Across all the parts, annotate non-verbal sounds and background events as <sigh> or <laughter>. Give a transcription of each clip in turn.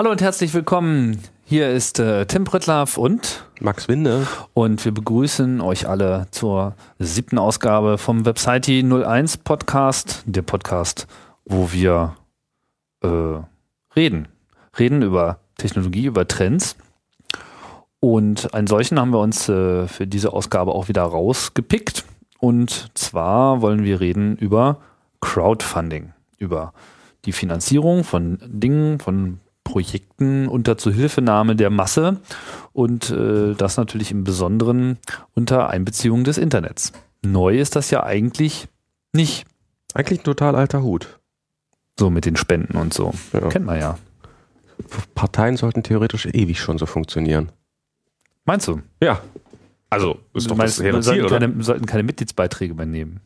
Hallo und herzlich willkommen. Hier ist äh, Tim Prittlaff und Max Winde. Und wir begrüßen euch alle zur siebten Ausgabe vom Website 01 Podcast, der Podcast, wo wir äh, reden. Reden über Technologie, über Trends. Und einen solchen haben wir uns äh, für diese Ausgabe auch wieder rausgepickt. Und zwar wollen wir reden über Crowdfunding, über die Finanzierung von Dingen, von Projekten unter Zuhilfenahme der Masse und äh, das natürlich im Besonderen unter Einbeziehung des Internets. Neu ist das ja eigentlich nicht. Eigentlich ein total alter Hut. So mit den Spenden und so. Ja. Kennt man ja. Parteien sollten theoretisch ewig schon so funktionieren. Meinst du? Ja. Also, ist doch meinst, das sollten, keine, sollten keine Mitgliedsbeiträge mehr nehmen.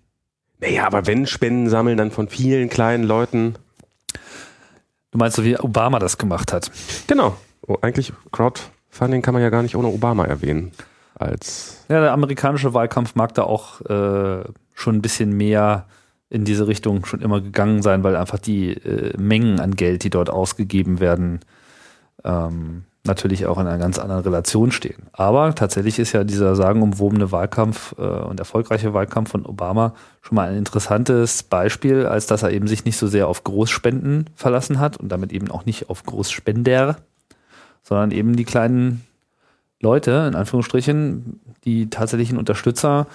Naja, aber wenn Spenden sammeln, dann von vielen kleinen Leuten. Du meinst so, wie Obama das gemacht hat? Genau. Oh, eigentlich Crowdfunding kann man ja gar nicht ohne Obama erwähnen. Als ja, der amerikanische Wahlkampf mag da auch äh, schon ein bisschen mehr in diese Richtung schon immer gegangen sein, weil einfach die äh, Mengen an Geld, die dort ausgegeben werden, ähm, natürlich auch in einer ganz anderen Relation stehen. Aber tatsächlich ist ja dieser sagenumwobene Wahlkampf äh, und erfolgreiche Wahlkampf von Obama schon mal ein interessantes Beispiel, als dass er eben sich nicht so sehr auf Großspenden verlassen hat und damit eben auch nicht auf Großspender, sondern eben die kleinen Leute, in Anführungsstrichen, die tatsächlichen Unterstützer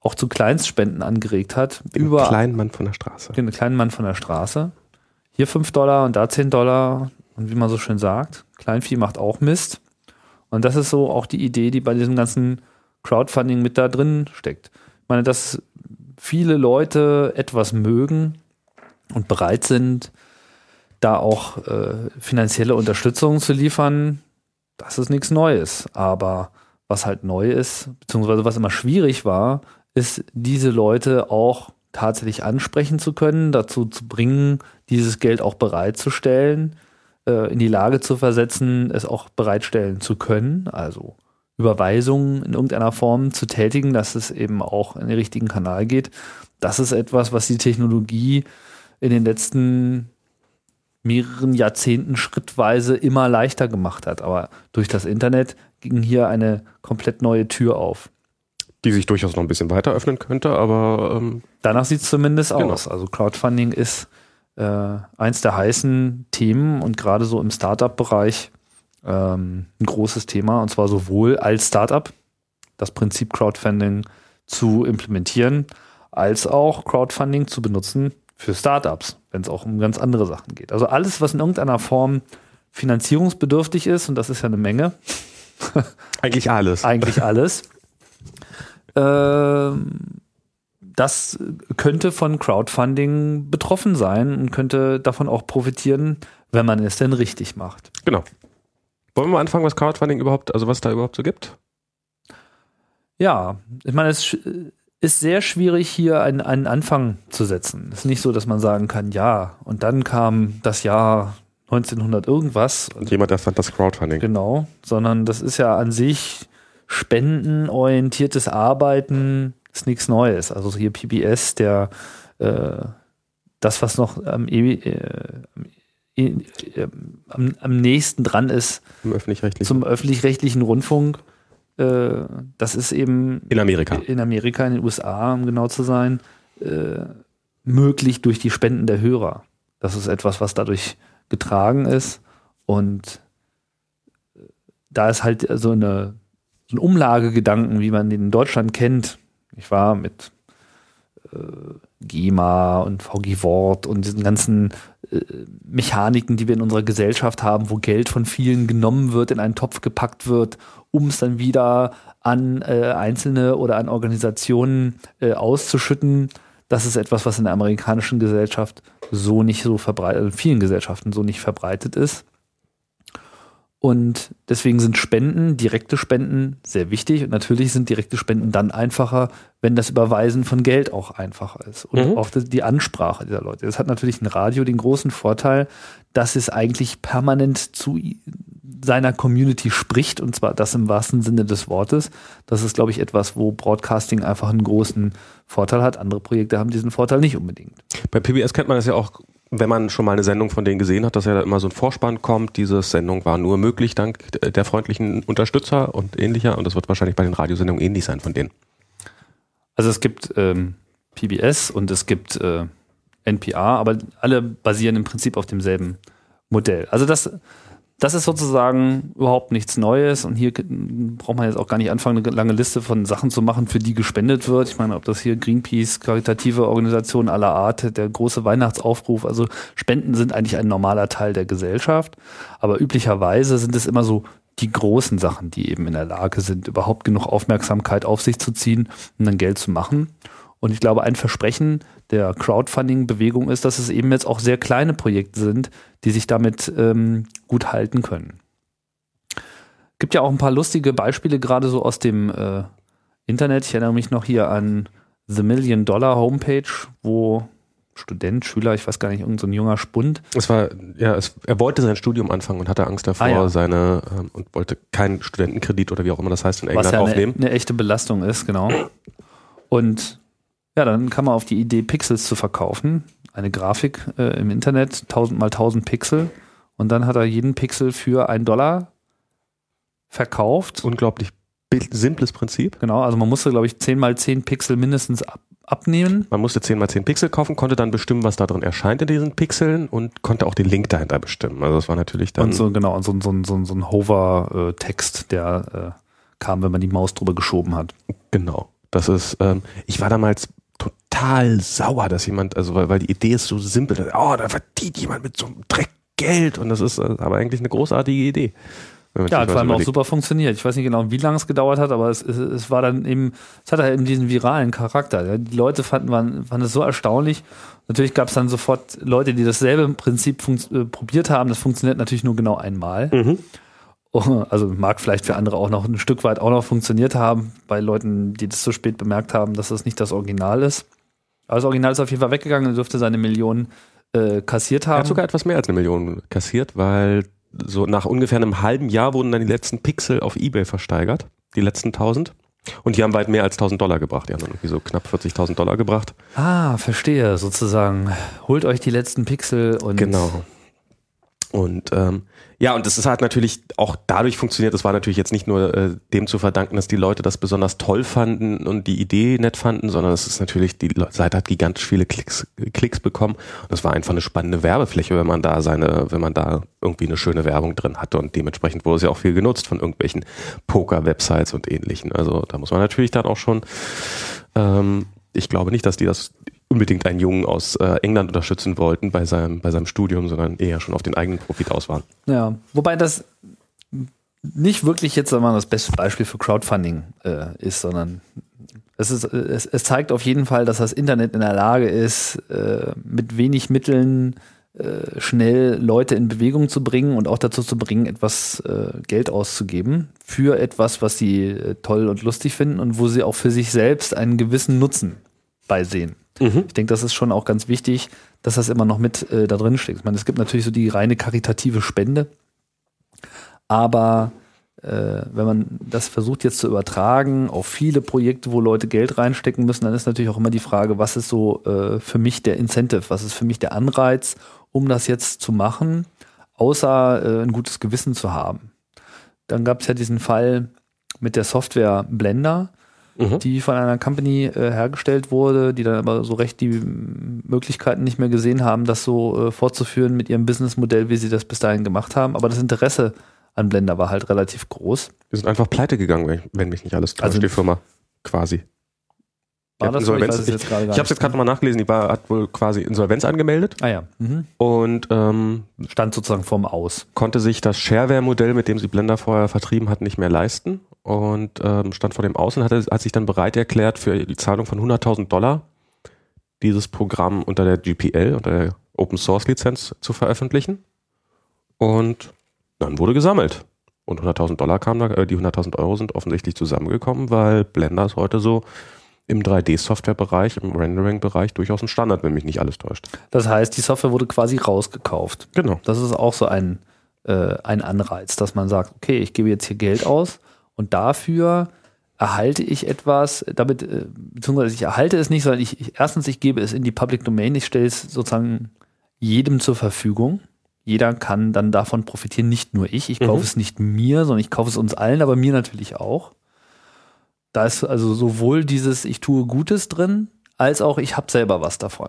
auch zu Kleinstspenden angeregt hat. Den über kleinen Mann von der Straße. Den kleinen Mann von der Straße. Hier 5 Dollar und da 10 Dollar und wie man so schön sagt, Kleinvieh macht auch Mist. Und das ist so auch die Idee, die bei diesem ganzen Crowdfunding mit da drin steckt. Ich meine, dass viele Leute etwas mögen und bereit sind, da auch äh, finanzielle Unterstützung zu liefern, das ist nichts Neues. Aber was halt neu ist, beziehungsweise was immer schwierig war, ist, diese Leute auch tatsächlich ansprechen zu können, dazu zu bringen, dieses Geld auch bereitzustellen äh, in die Lage zu versetzen, es auch bereitstellen zu können, also Überweisungen in irgendeiner Form zu tätigen, dass es eben auch in den richtigen Kanal geht. Das ist etwas, was die Technologie in den letzten mehreren Jahrzehnten schrittweise immer leichter gemacht hat. Aber durch das Internet ging hier eine komplett neue Tür auf. Die sich durchaus noch ein bisschen weiter öffnen könnte, aber ähm danach sieht es zumindest genau. aus. Also Crowdfunding ist äh, eins der heißen Themen und gerade so im Startup-Bereich ähm, ein großes Thema und zwar sowohl als Startup das Prinzip Crowdfunding zu implementieren, als auch Crowdfunding zu benutzen für Startups, wenn es auch um ganz andere Sachen geht. Also alles, was in irgendeiner Form finanzierungsbedürftig ist, und das ist ja eine Menge. Eigentlich alles. Eigentlich alles. <laughs> Ähm, das könnte von Crowdfunding betroffen sein und könnte davon auch profitieren, wenn man es denn richtig macht. Genau. Wollen wir mal anfangen, was Crowdfunding überhaupt, also was da überhaupt so gibt? Ja, ich meine, es ist sehr schwierig, hier einen, einen Anfang zu setzen. Es ist nicht so, dass man sagen kann, ja, und dann kam das Jahr 1900 irgendwas. Und jemand erfand das Crowdfunding. Genau, sondern das ist ja an sich spendenorientiertes Arbeiten ist nichts Neues. Also hier PBS, der äh, das, was noch am, äh, äh, am, am, nächsten dran ist öffentlich zum öffentlich-rechtlichen Rundfunk, äh, das ist eben in Amerika. In Amerika, in den USA, um genau zu sein, äh, möglich durch die Spenden der Hörer. Das ist etwas, was dadurch getragen ist. Und äh, da ist halt so eine so ein Umlagegedanken, wie man den in Deutschland kennt, ich war mit äh, GEMA und VG Wort und diesen ganzen äh, Mechaniken, die wir in unserer Gesellschaft haben, wo Geld von vielen genommen wird, in einen Topf gepackt wird, um es dann wieder an äh, Einzelne oder an Organisationen äh, auszuschütten. Das ist etwas, was in der amerikanischen Gesellschaft so nicht so verbreitet, in vielen Gesellschaften so nicht verbreitet ist. Und deswegen sind Spenden, direkte Spenden sehr wichtig. Und natürlich sind direkte Spenden dann einfacher, wenn das Überweisen von Geld auch einfacher ist. Und mhm. auch die Ansprache dieser Leute. Das hat natürlich ein Radio den großen Vorteil, dass es eigentlich permanent zu, seiner Community spricht und zwar das im wahrsten Sinne des Wortes. Das ist, glaube ich, etwas, wo Broadcasting einfach einen großen Vorteil hat. Andere Projekte haben diesen Vorteil nicht unbedingt. Bei PBS kennt man das ja auch, wenn man schon mal eine Sendung von denen gesehen hat, dass ja da immer so ein Vorspann kommt. Diese Sendung war nur möglich dank der freundlichen Unterstützer und ähnlicher. Und das wird wahrscheinlich bei den Radiosendungen ähnlich sein von denen. Also es gibt ähm, PBS und es gibt äh, NPR, aber alle basieren im Prinzip auf demselben Modell. Also das, das ist sozusagen überhaupt nichts Neues und hier braucht man jetzt auch gar nicht anfangen, eine lange Liste von Sachen zu machen, für die gespendet wird. Ich meine, ob das hier Greenpeace, karitative Organisationen aller Art, der große Weihnachtsaufruf, also Spenden sind eigentlich ein normaler Teil der Gesellschaft, aber üblicherweise sind es immer so die großen Sachen, die eben in der Lage sind, überhaupt genug Aufmerksamkeit auf sich zu ziehen, um dann Geld zu machen. Und ich glaube, ein Versprechen der Crowdfunding-Bewegung ist, dass es eben jetzt auch sehr kleine Projekte sind, die sich damit ähm, gut halten können. Gibt ja auch ein paar lustige Beispiele gerade so aus dem äh, Internet. Ich erinnere mich noch hier an The Million Dollar Homepage, wo Student, Schüler, ich weiß gar nicht, irgendein so junger Spund. Es war, ja, es, er wollte sein Studium anfangen und hatte Angst davor, ah, ja. seine, ähm, und wollte keinen Studentenkredit oder wie auch immer das heißt in England Was ja aufnehmen. Eine, eine echte Belastung ist, genau. Und ja, dann kam man auf die Idee, Pixels zu verkaufen. Eine Grafik äh, im Internet, 1000 mal 1000 Pixel. Und dann hat er jeden Pixel für einen Dollar verkauft. Unglaublich simples Prinzip. Genau, also man musste, glaube ich, 10 mal 10 Pixel mindestens ab abnehmen. Man musste 10 mal 10 Pixel kaufen, konnte dann bestimmen, was da drin erscheint in diesen Pixeln und konnte auch den Link dahinter bestimmen. Also das war natürlich dann. Und so, genau, und so, so, so, so ein Hover-Text, der äh, kam, wenn man die Maus drüber geschoben hat. Genau. Das ist, ähm, ich war damals total sauer, dass jemand, also weil, weil die Idee ist so simpel, oh, da verdient jemand mit so einem Dreck Geld und das ist äh, aber eigentlich eine großartige Idee. Ja, hat vor allem auch super funktioniert. Ich weiß nicht genau, wie lange es gedauert hat, aber es, es, es war dann eben, es hatte halt eben diesen viralen Charakter. Die Leute fanden, waren, fanden es so erstaunlich. Natürlich gab es dann sofort Leute, die dasselbe Prinzip äh, probiert haben. Das funktioniert natürlich nur genau einmal. Mhm. <laughs> Also mag vielleicht für andere auch noch ein Stück weit auch noch funktioniert haben, bei Leuten, die das so spät bemerkt haben, dass das nicht das Original ist. Aber das Original ist auf jeden Fall weggegangen und dürfte seine Million äh, kassiert haben. Er hat sogar etwas mehr als eine Million kassiert, weil so nach ungefähr einem halben Jahr wurden dann die letzten Pixel auf Ebay versteigert, die letzten 1000. Und die haben weit mehr als 1000 Dollar gebracht. Die haben dann irgendwie so knapp 40.000 Dollar gebracht. Ah, verstehe, sozusagen. Holt euch die letzten Pixel und. Genau. Und ähm, ja, und das ist halt natürlich auch dadurch funktioniert. Das war natürlich jetzt nicht nur äh, dem zu verdanken, dass die Leute das besonders toll fanden und die Idee nett fanden, sondern es ist natürlich, die Seite hat gigantisch viele Klicks, Klicks bekommen. Und es war einfach eine spannende Werbefläche, wenn man da seine, wenn man da irgendwie eine schöne Werbung drin hatte. Und dementsprechend wurde es ja auch viel genutzt von irgendwelchen Poker-Websites und ähnlichen. Also da muss man natürlich dann auch schon ähm, ich glaube nicht, dass die das unbedingt einen Jungen aus äh, England unterstützen wollten bei seinem, bei seinem Studium, sondern eher schon auf den eigenen Profit aus waren. Ja, wobei das nicht wirklich jetzt wir, das beste Beispiel für Crowdfunding äh, ist, sondern es, ist, es, es, zeigt auf jeden Fall, dass das Internet in der Lage ist, äh, mit wenig Mitteln äh, schnell Leute in Bewegung zu bringen und auch dazu zu bringen, etwas äh, Geld auszugeben für etwas, was sie äh, toll und lustig finden und wo sie auch für sich selbst einen gewissen Nutzen beisehen. Mhm. Ich denke, das ist schon auch ganz wichtig, dass das immer noch mit äh, da drin steckt. Ich meine, es gibt natürlich so die reine karitative Spende, aber äh, wenn man das versucht jetzt zu übertragen auf viele Projekte, wo Leute Geld reinstecken müssen, dann ist natürlich auch immer die Frage, was ist so äh, für mich der Incentive, was ist für mich der Anreiz, um das jetzt zu machen, außer äh, ein gutes Gewissen zu haben. Dann gab es ja diesen Fall mit der Software Blender mhm. die von einer Company äh, hergestellt wurde, die dann aber so recht die Möglichkeiten nicht mehr gesehen haben, das so äh, fortzuführen mit ihrem Businessmodell, wie sie das bis dahin gemacht haben. Aber das Interesse an Blender war halt relativ groß. Die sind einfach pleite gegangen, wenn, mich nicht alles täuscht, also, die Firma quasi. War das Insolvenz, so? Ich, ich, ich habe es jetzt gerade nochmal nachgelesen, die war, hat wohl quasi Insolvenz angemeldet. Ah ja. Mhm. Und ähm, stand sozusagen vorm Aus. Konnte sich das Shareware-Modell, mit dem sie Blender vorher vertrieben hat, nicht mehr leisten und ähm, stand vor dem Aus und hatte, hat sich dann bereit erklärt, für die Zahlung von 100.000 Dollar dieses Programm unter der GPL, unter der Open Source Lizenz zu veröffentlichen. Und dann wurde gesammelt. Und 100.000 Dollar kamen da, äh, die 100.000 Euro sind offensichtlich zusammengekommen, weil Blender ist heute so im 3D-Software-Bereich, im Rendering-Bereich durchaus ein Standard, wenn mich nicht alles täuscht. Das heißt, die Software wurde quasi rausgekauft. Genau. Das ist auch so ein äh, ein Anreiz, dass man sagt, okay, ich gebe jetzt hier Geld aus und dafür erhalte ich etwas, damit, äh, beziehungsweise ich erhalte es nicht, sondern ich, ich, erstens, ich gebe es in die Public Domain, ich stelle es sozusagen jedem zur Verfügung. Jeder kann dann davon profitieren, nicht nur ich. Ich kaufe mhm. es nicht mir, sondern ich kaufe es uns allen, aber mir natürlich auch. Da ist also sowohl dieses Ich tue Gutes drin, als auch ich habe selber was davon.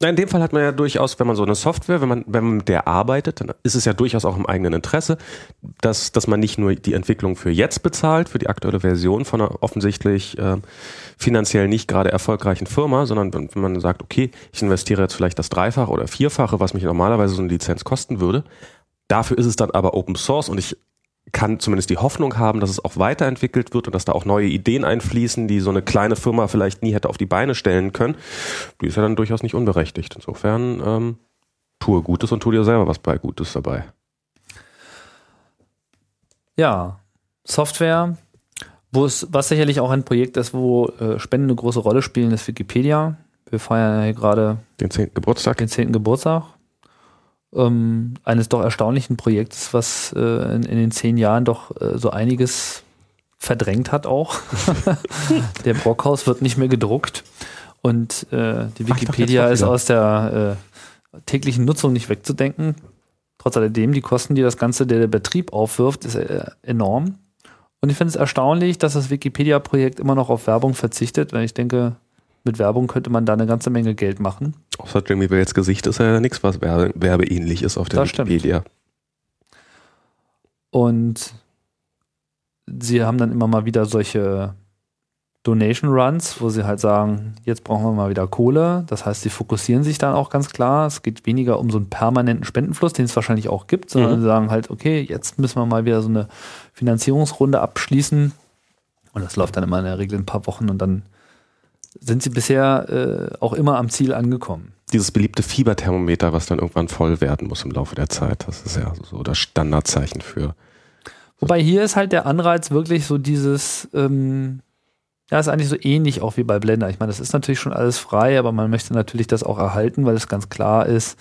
In dem Fall hat man ja durchaus, wenn man so eine Software, wenn man, wenn man mit der arbeitet, dann ist es ja durchaus auch im eigenen Interesse, dass, dass man nicht nur die Entwicklung für jetzt bezahlt, für die aktuelle Version von einer offensichtlich äh, finanziell nicht gerade erfolgreichen Firma, sondern wenn, wenn man sagt, okay, ich investiere jetzt vielleicht das Dreifache oder Vierfache, was mich normalerweise so eine Lizenz kosten würde. Dafür ist es dann aber Open Source und ich kann zumindest die Hoffnung haben, dass es auch weiterentwickelt wird und dass da auch neue Ideen einfließen, die so eine kleine Firma vielleicht nie hätte auf die Beine stellen können. Die ist ja dann durchaus nicht unberechtigt. Insofern ähm, tue Gutes und tu dir selber was bei Gutes dabei. Ja, Software, wo es, was sicherlich auch ein Projekt ist, wo äh, Spenden eine große Rolle spielen, ist Wikipedia. Wir feiern ja hier gerade den 10. Geburtstag. Den 10. Geburtstag ähm, eines doch erstaunlichen Projekts, was äh, in, in, den zehn Jahren doch äh, so einiges verdrängt hat auch. <laughs> der Brockhaus wird nicht mehr gedruckt und äh, die Wikipedia Ach, ist aus der äh, täglichen Nutzung nicht wegzudenken. Trotz alledem, die Kosten, die das Ganze der, der Betrieb aufwirft, ist äh, enorm. Und ich finde es erstaunlich, dass das Wikipedia-Projekt immer noch auf Werbung verzichtet, weil ich denke, mit Werbung könnte man da eine ganze Menge Geld machen. Außer Jimmy Wales Gesicht ist ja nichts, was werbe werbeähnlich ist auf der das Wikipedia. Stimmt. Und sie haben dann immer mal wieder solche Donation Runs, wo sie halt sagen, jetzt brauchen wir mal wieder Kohle. Das heißt, sie fokussieren sich dann auch ganz klar. Es geht weniger um so einen permanenten Spendenfluss, den es wahrscheinlich auch gibt, sondern mhm. sie sagen halt, okay, jetzt müssen wir mal wieder so eine Finanzierungsrunde abschließen. Und das läuft dann immer in der Regel ein paar Wochen und dann sind sie bisher äh, auch immer am Ziel angekommen. Dieses beliebte Fieberthermometer, was dann irgendwann voll werden muss im Laufe der Zeit, das ist ja so das Standardzeichen für. Wobei hier ist halt der Anreiz wirklich so dieses, ähm, ja, ist eigentlich so ähnlich auch wie bei Blender. Ich meine, das ist natürlich schon alles frei, aber man möchte natürlich das auch erhalten, weil es ganz klar ist,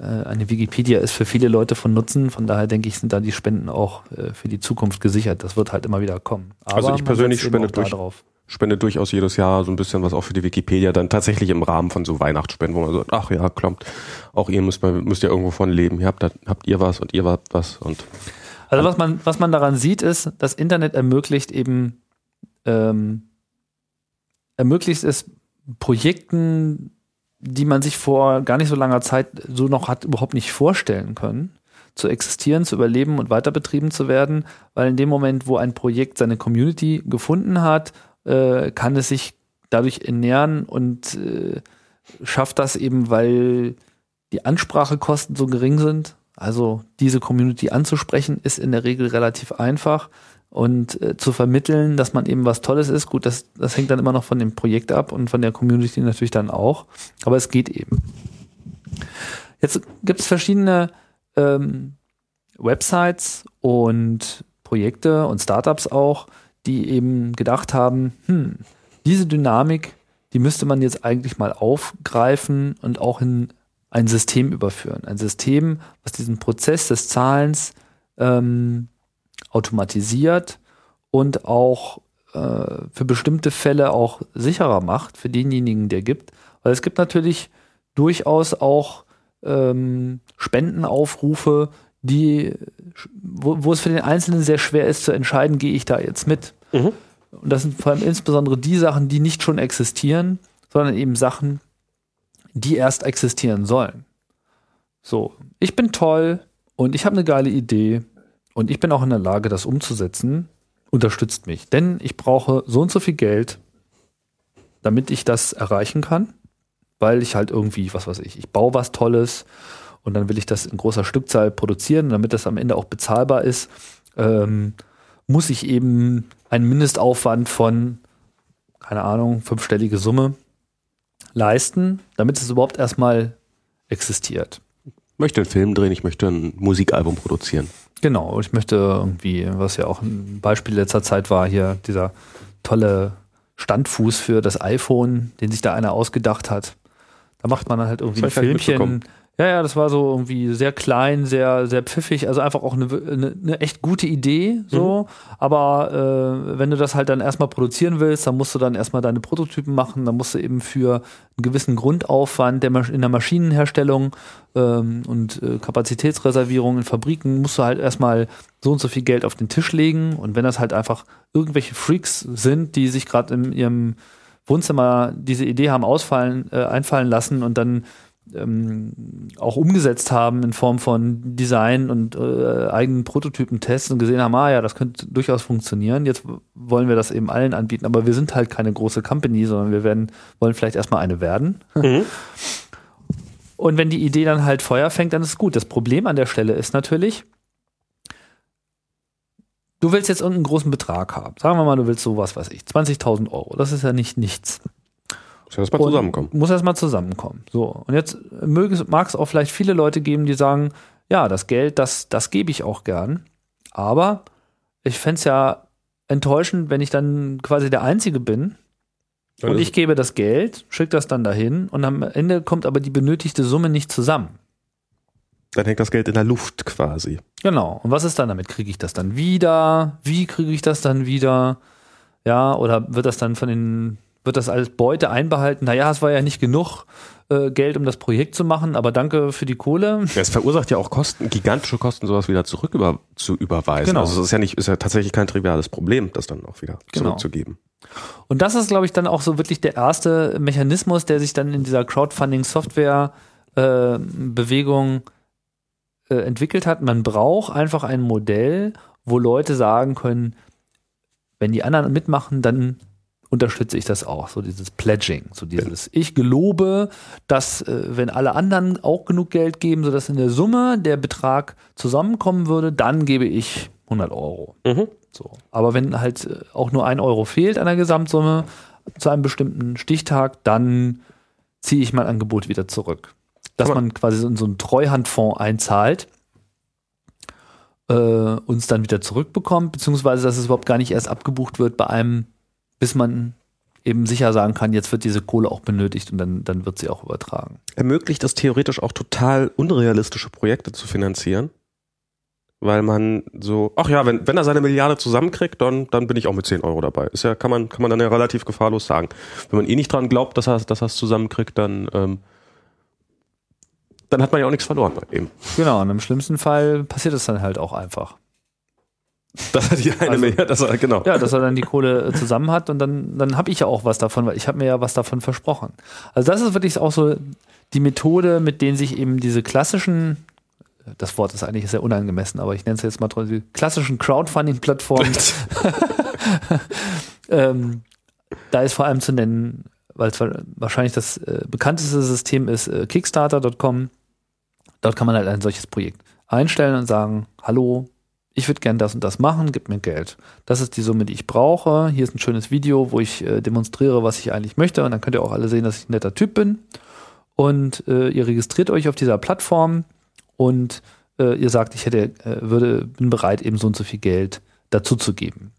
äh, eine Wikipedia ist für viele Leute von Nutzen. Von daher denke ich, sind da die Spenden auch äh, für die Zukunft gesichert. Das wird halt immer wieder kommen. Aber also ich persönlich spende durch, drauf spende durchaus jedes Jahr so ein bisschen was auch für die Wikipedia, dann tatsächlich im Rahmen von so Weihnachtsspenden, wo man sagt, ach ja, klappt, auch ihr müsst, müsst ja irgendwo von leben. Ihr habt, habt ihr was und ihr habt was und. Also was man, was man daran sieht, ist, das Internet ermöglicht eben, ähm, ermöglicht es Projekten, die man sich vor gar nicht so langer Zeit so noch hat überhaupt nicht vorstellen können, zu existieren, zu überleben und weiter betrieben zu werden, weil in dem Moment, wo ein Projekt seine Community gefunden hat äh, kann es sich dadurch ernähren und äh, schafft das eben, weil die Ansprachekosten so gering sind. Also diese Community anzusprechen ist in der Regel relativ einfach und äh, zu vermitteln, dass man eben was Tolles ist. Gut, das, das hängt dann immer noch von dem Projekt ab und von der Community natürlich dann auch. Aber es geht eben. Jetzt gibt es verschiedene ähm, Websites und Projekte und Startups auch, die eben gedacht haben, hm, diese Dynamik, die müsste man jetzt eigentlich mal aufgreifen und auch in ein System überführen. Ein System, was diesen Prozess des Zahlens ähm, automatisiert und auch äh, für bestimmte Fälle auch sicherer macht für denjenigen, der gibt. Weil es gibt natürlich durchaus auch ähm, Spendenaufrufe, die, wo, wo es für den Einzelnen sehr schwer ist zu entscheiden, gehe ich da jetzt mit. Mhm. Und das sind vor allem insbesondere die Sachen, die nicht schon existieren, sondern eben Sachen, die erst existieren sollen. So, ich bin toll und ich habe eine geile Idee und ich bin auch in der Lage, das umzusetzen. Unterstützt mich, denn ich brauche so und so viel Geld, damit ich das erreichen kann, weil ich halt irgendwie, was weiß ich, ich baue was Tolles und dann will ich das in großer Stückzahl produzieren, damit das am Ende auch bezahlbar ist, ähm, muss ich eben einen Mindestaufwand von, keine Ahnung, fünfstellige Summe leisten, damit es überhaupt erstmal existiert. Ich möchte einen Film drehen, ich möchte ein Musikalbum produzieren. Genau, ich möchte irgendwie, was ja auch ein Beispiel letzter Zeit war, hier dieser tolle Standfuß für das iPhone, den sich da einer ausgedacht hat. Da macht man dann halt irgendwie ein Filmchen Ja, ja, das war so irgendwie sehr klein, sehr, sehr pfiffig, also einfach auch eine, eine, eine echt gute Idee, so. Mhm. Aber äh, wenn du das halt dann erstmal produzieren willst, dann musst du dann erstmal deine Prototypen machen, dann musst du eben für einen gewissen Grundaufwand der in der Maschinenherstellung ähm, und äh, Kapazitätsreservierung in Fabriken musst du halt erstmal so und so viel Geld auf den Tisch legen. Und wenn das halt einfach irgendwelche Freaks sind, die sich gerade in ihrem Wohnzimmer diese Idee haben ausfallen, äh, einfallen lassen und dann ähm, auch umgesetzt haben in Form von Design und äh, eigenen Prototypen-Tests und gesehen haben, ah ja, das könnte durchaus funktionieren. Jetzt wollen wir das eben allen anbieten, aber wir sind halt keine große Company, sondern wir werden, wollen vielleicht erstmal eine werden. Mhm. <laughs> Und wenn die Idee dann halt Feuer fängt, dann ist es gut. Das Problem an der Stelle ist natürlich, du willst jetzt irgendeinen großen Betrag haben. Sagen wir mal, du willst sowas, weiß ich, 20.000 Euro. Das ist ja nicht nichts. Muss erstmal zusammenkommen. Muss erstmal zusammenkommen. So. Und jetzt mag es auch vielleicht viele Leute geben, die sagen, ja, das Geld, das, das gebe ich auch gern. Aber ich fände es ja enttäuschend, wenn ich dann quasi der Einzige bin, und ich gebe das Geld, schicke das dann dahin und am Ende kommt aber die benötigte Summe nicht zusammen. Dann hängt das Geld in der Luft quasi. Genau. Und was ist dann damit? Kriege ich das dann wieder? Wie kriege ich das dann wieder? Ja, oder wird das dann von den, wird das als Beute einbehalten? Naja, es war ja nicht genug äh, Geld, um das Projekt zu machen, aber danke für die Kohle. Ja, es verursacht ja auch Kosten, gigantische Kosten, sowas wieder zurück über, zu überweisen. Genau. Also es ist ja nicht, ist ja tatsächlich kein triviales Problem, das dann auch wieder genau. zurückzugeben. Und das ist, glaube ich, dann auch so wirklich der erste Mechanismus, der sich dann in dieser Crowdfunding-Software-Bewegung äh, äh, entwickelt hat. Man braucht einfach ein Modell, wo Leute sagen können, wenn die anderen mitmachen, dann unterstütze ich das auch. So dieses Pledging, so dieses Ich gelobe, dass äh, wenn alle anderen auch genug Geld geben, sodass in der Summe der Betrag zusammenkommen würde, dann gebe ich 100 Euro. Mhm. So. Aber wenn halt äh, auch nur ein Euro fehlt an der Gesamtsumme zu einem bestimmten Stichtag, dann ziehe ich mein Angebot wieder zurück. Dass man quasi in so einen Treuhandfonds einzahlt, äh, uns dann wieder zurückbekommt, beziehungsweise dass es überhaupt gar nicht erst abgebucht wird bei einem, bis man eben sicher sagen kann, jetzt wird diese Kohle auch benötigt und dann, dann wird sie auch übertragen. Ermöglicht das theoretisch auch total unrealistische Projekte zu finanzieren? weil man so, ach ja, wenn, wenn er seine Milliarde zusammenkriegt, dann, dann bin ich auch mit 10 Euro dabei. Ist ja, kann man, kann man dann ja relativ gefahrlos sagen. Wenn man eh nicht dran glaubt, dass er, dass er es zusammenkriegt, dann, ähm, dann hat man ja auch nichts verloren ihm. Genau, und im schlimmsten Fall passiert es dann halt auch einfach. <laughs> Dass er die eine also, Milliarde, dass er, genau. Ja, dass er dann die Kohle äh, zusammen hat und dann, dann habe ich ja auch was davon, weil ich habe mir ja was davon versprochen. Also das ist wirklich auch so die Methode, mit denen sich eben diese klassischen das Wort ist eigentlich sehr unangemessen, aber ich nenne es jetzt mal die klassischen Crowdfunding-Plattformen. <laughs> <laughs> ähm, da ist vor allem zu nennen, weil es wahrscheinlich das äh, bekannteste System ist, äh, Kickstarter.com. Dort kann man halt ein solches Projekt einstellen und sagen, hallo, ich würde gern das und das machen, gib mir Geld. Das ist die Summe, die ich brauche. Hier ist ein schönes Video, wo ich äh, demonstriere, was ich eigentlich möchte. Und dann könnt ihr auch alle sehen, dass ich ein netter Typ bin. Und äh, ihr registriert euch auf dieser Plattform und äh, ihr sagt, ich hätte, äh, würde, bin bereit, eben so und so viel Geld dazu zu geben.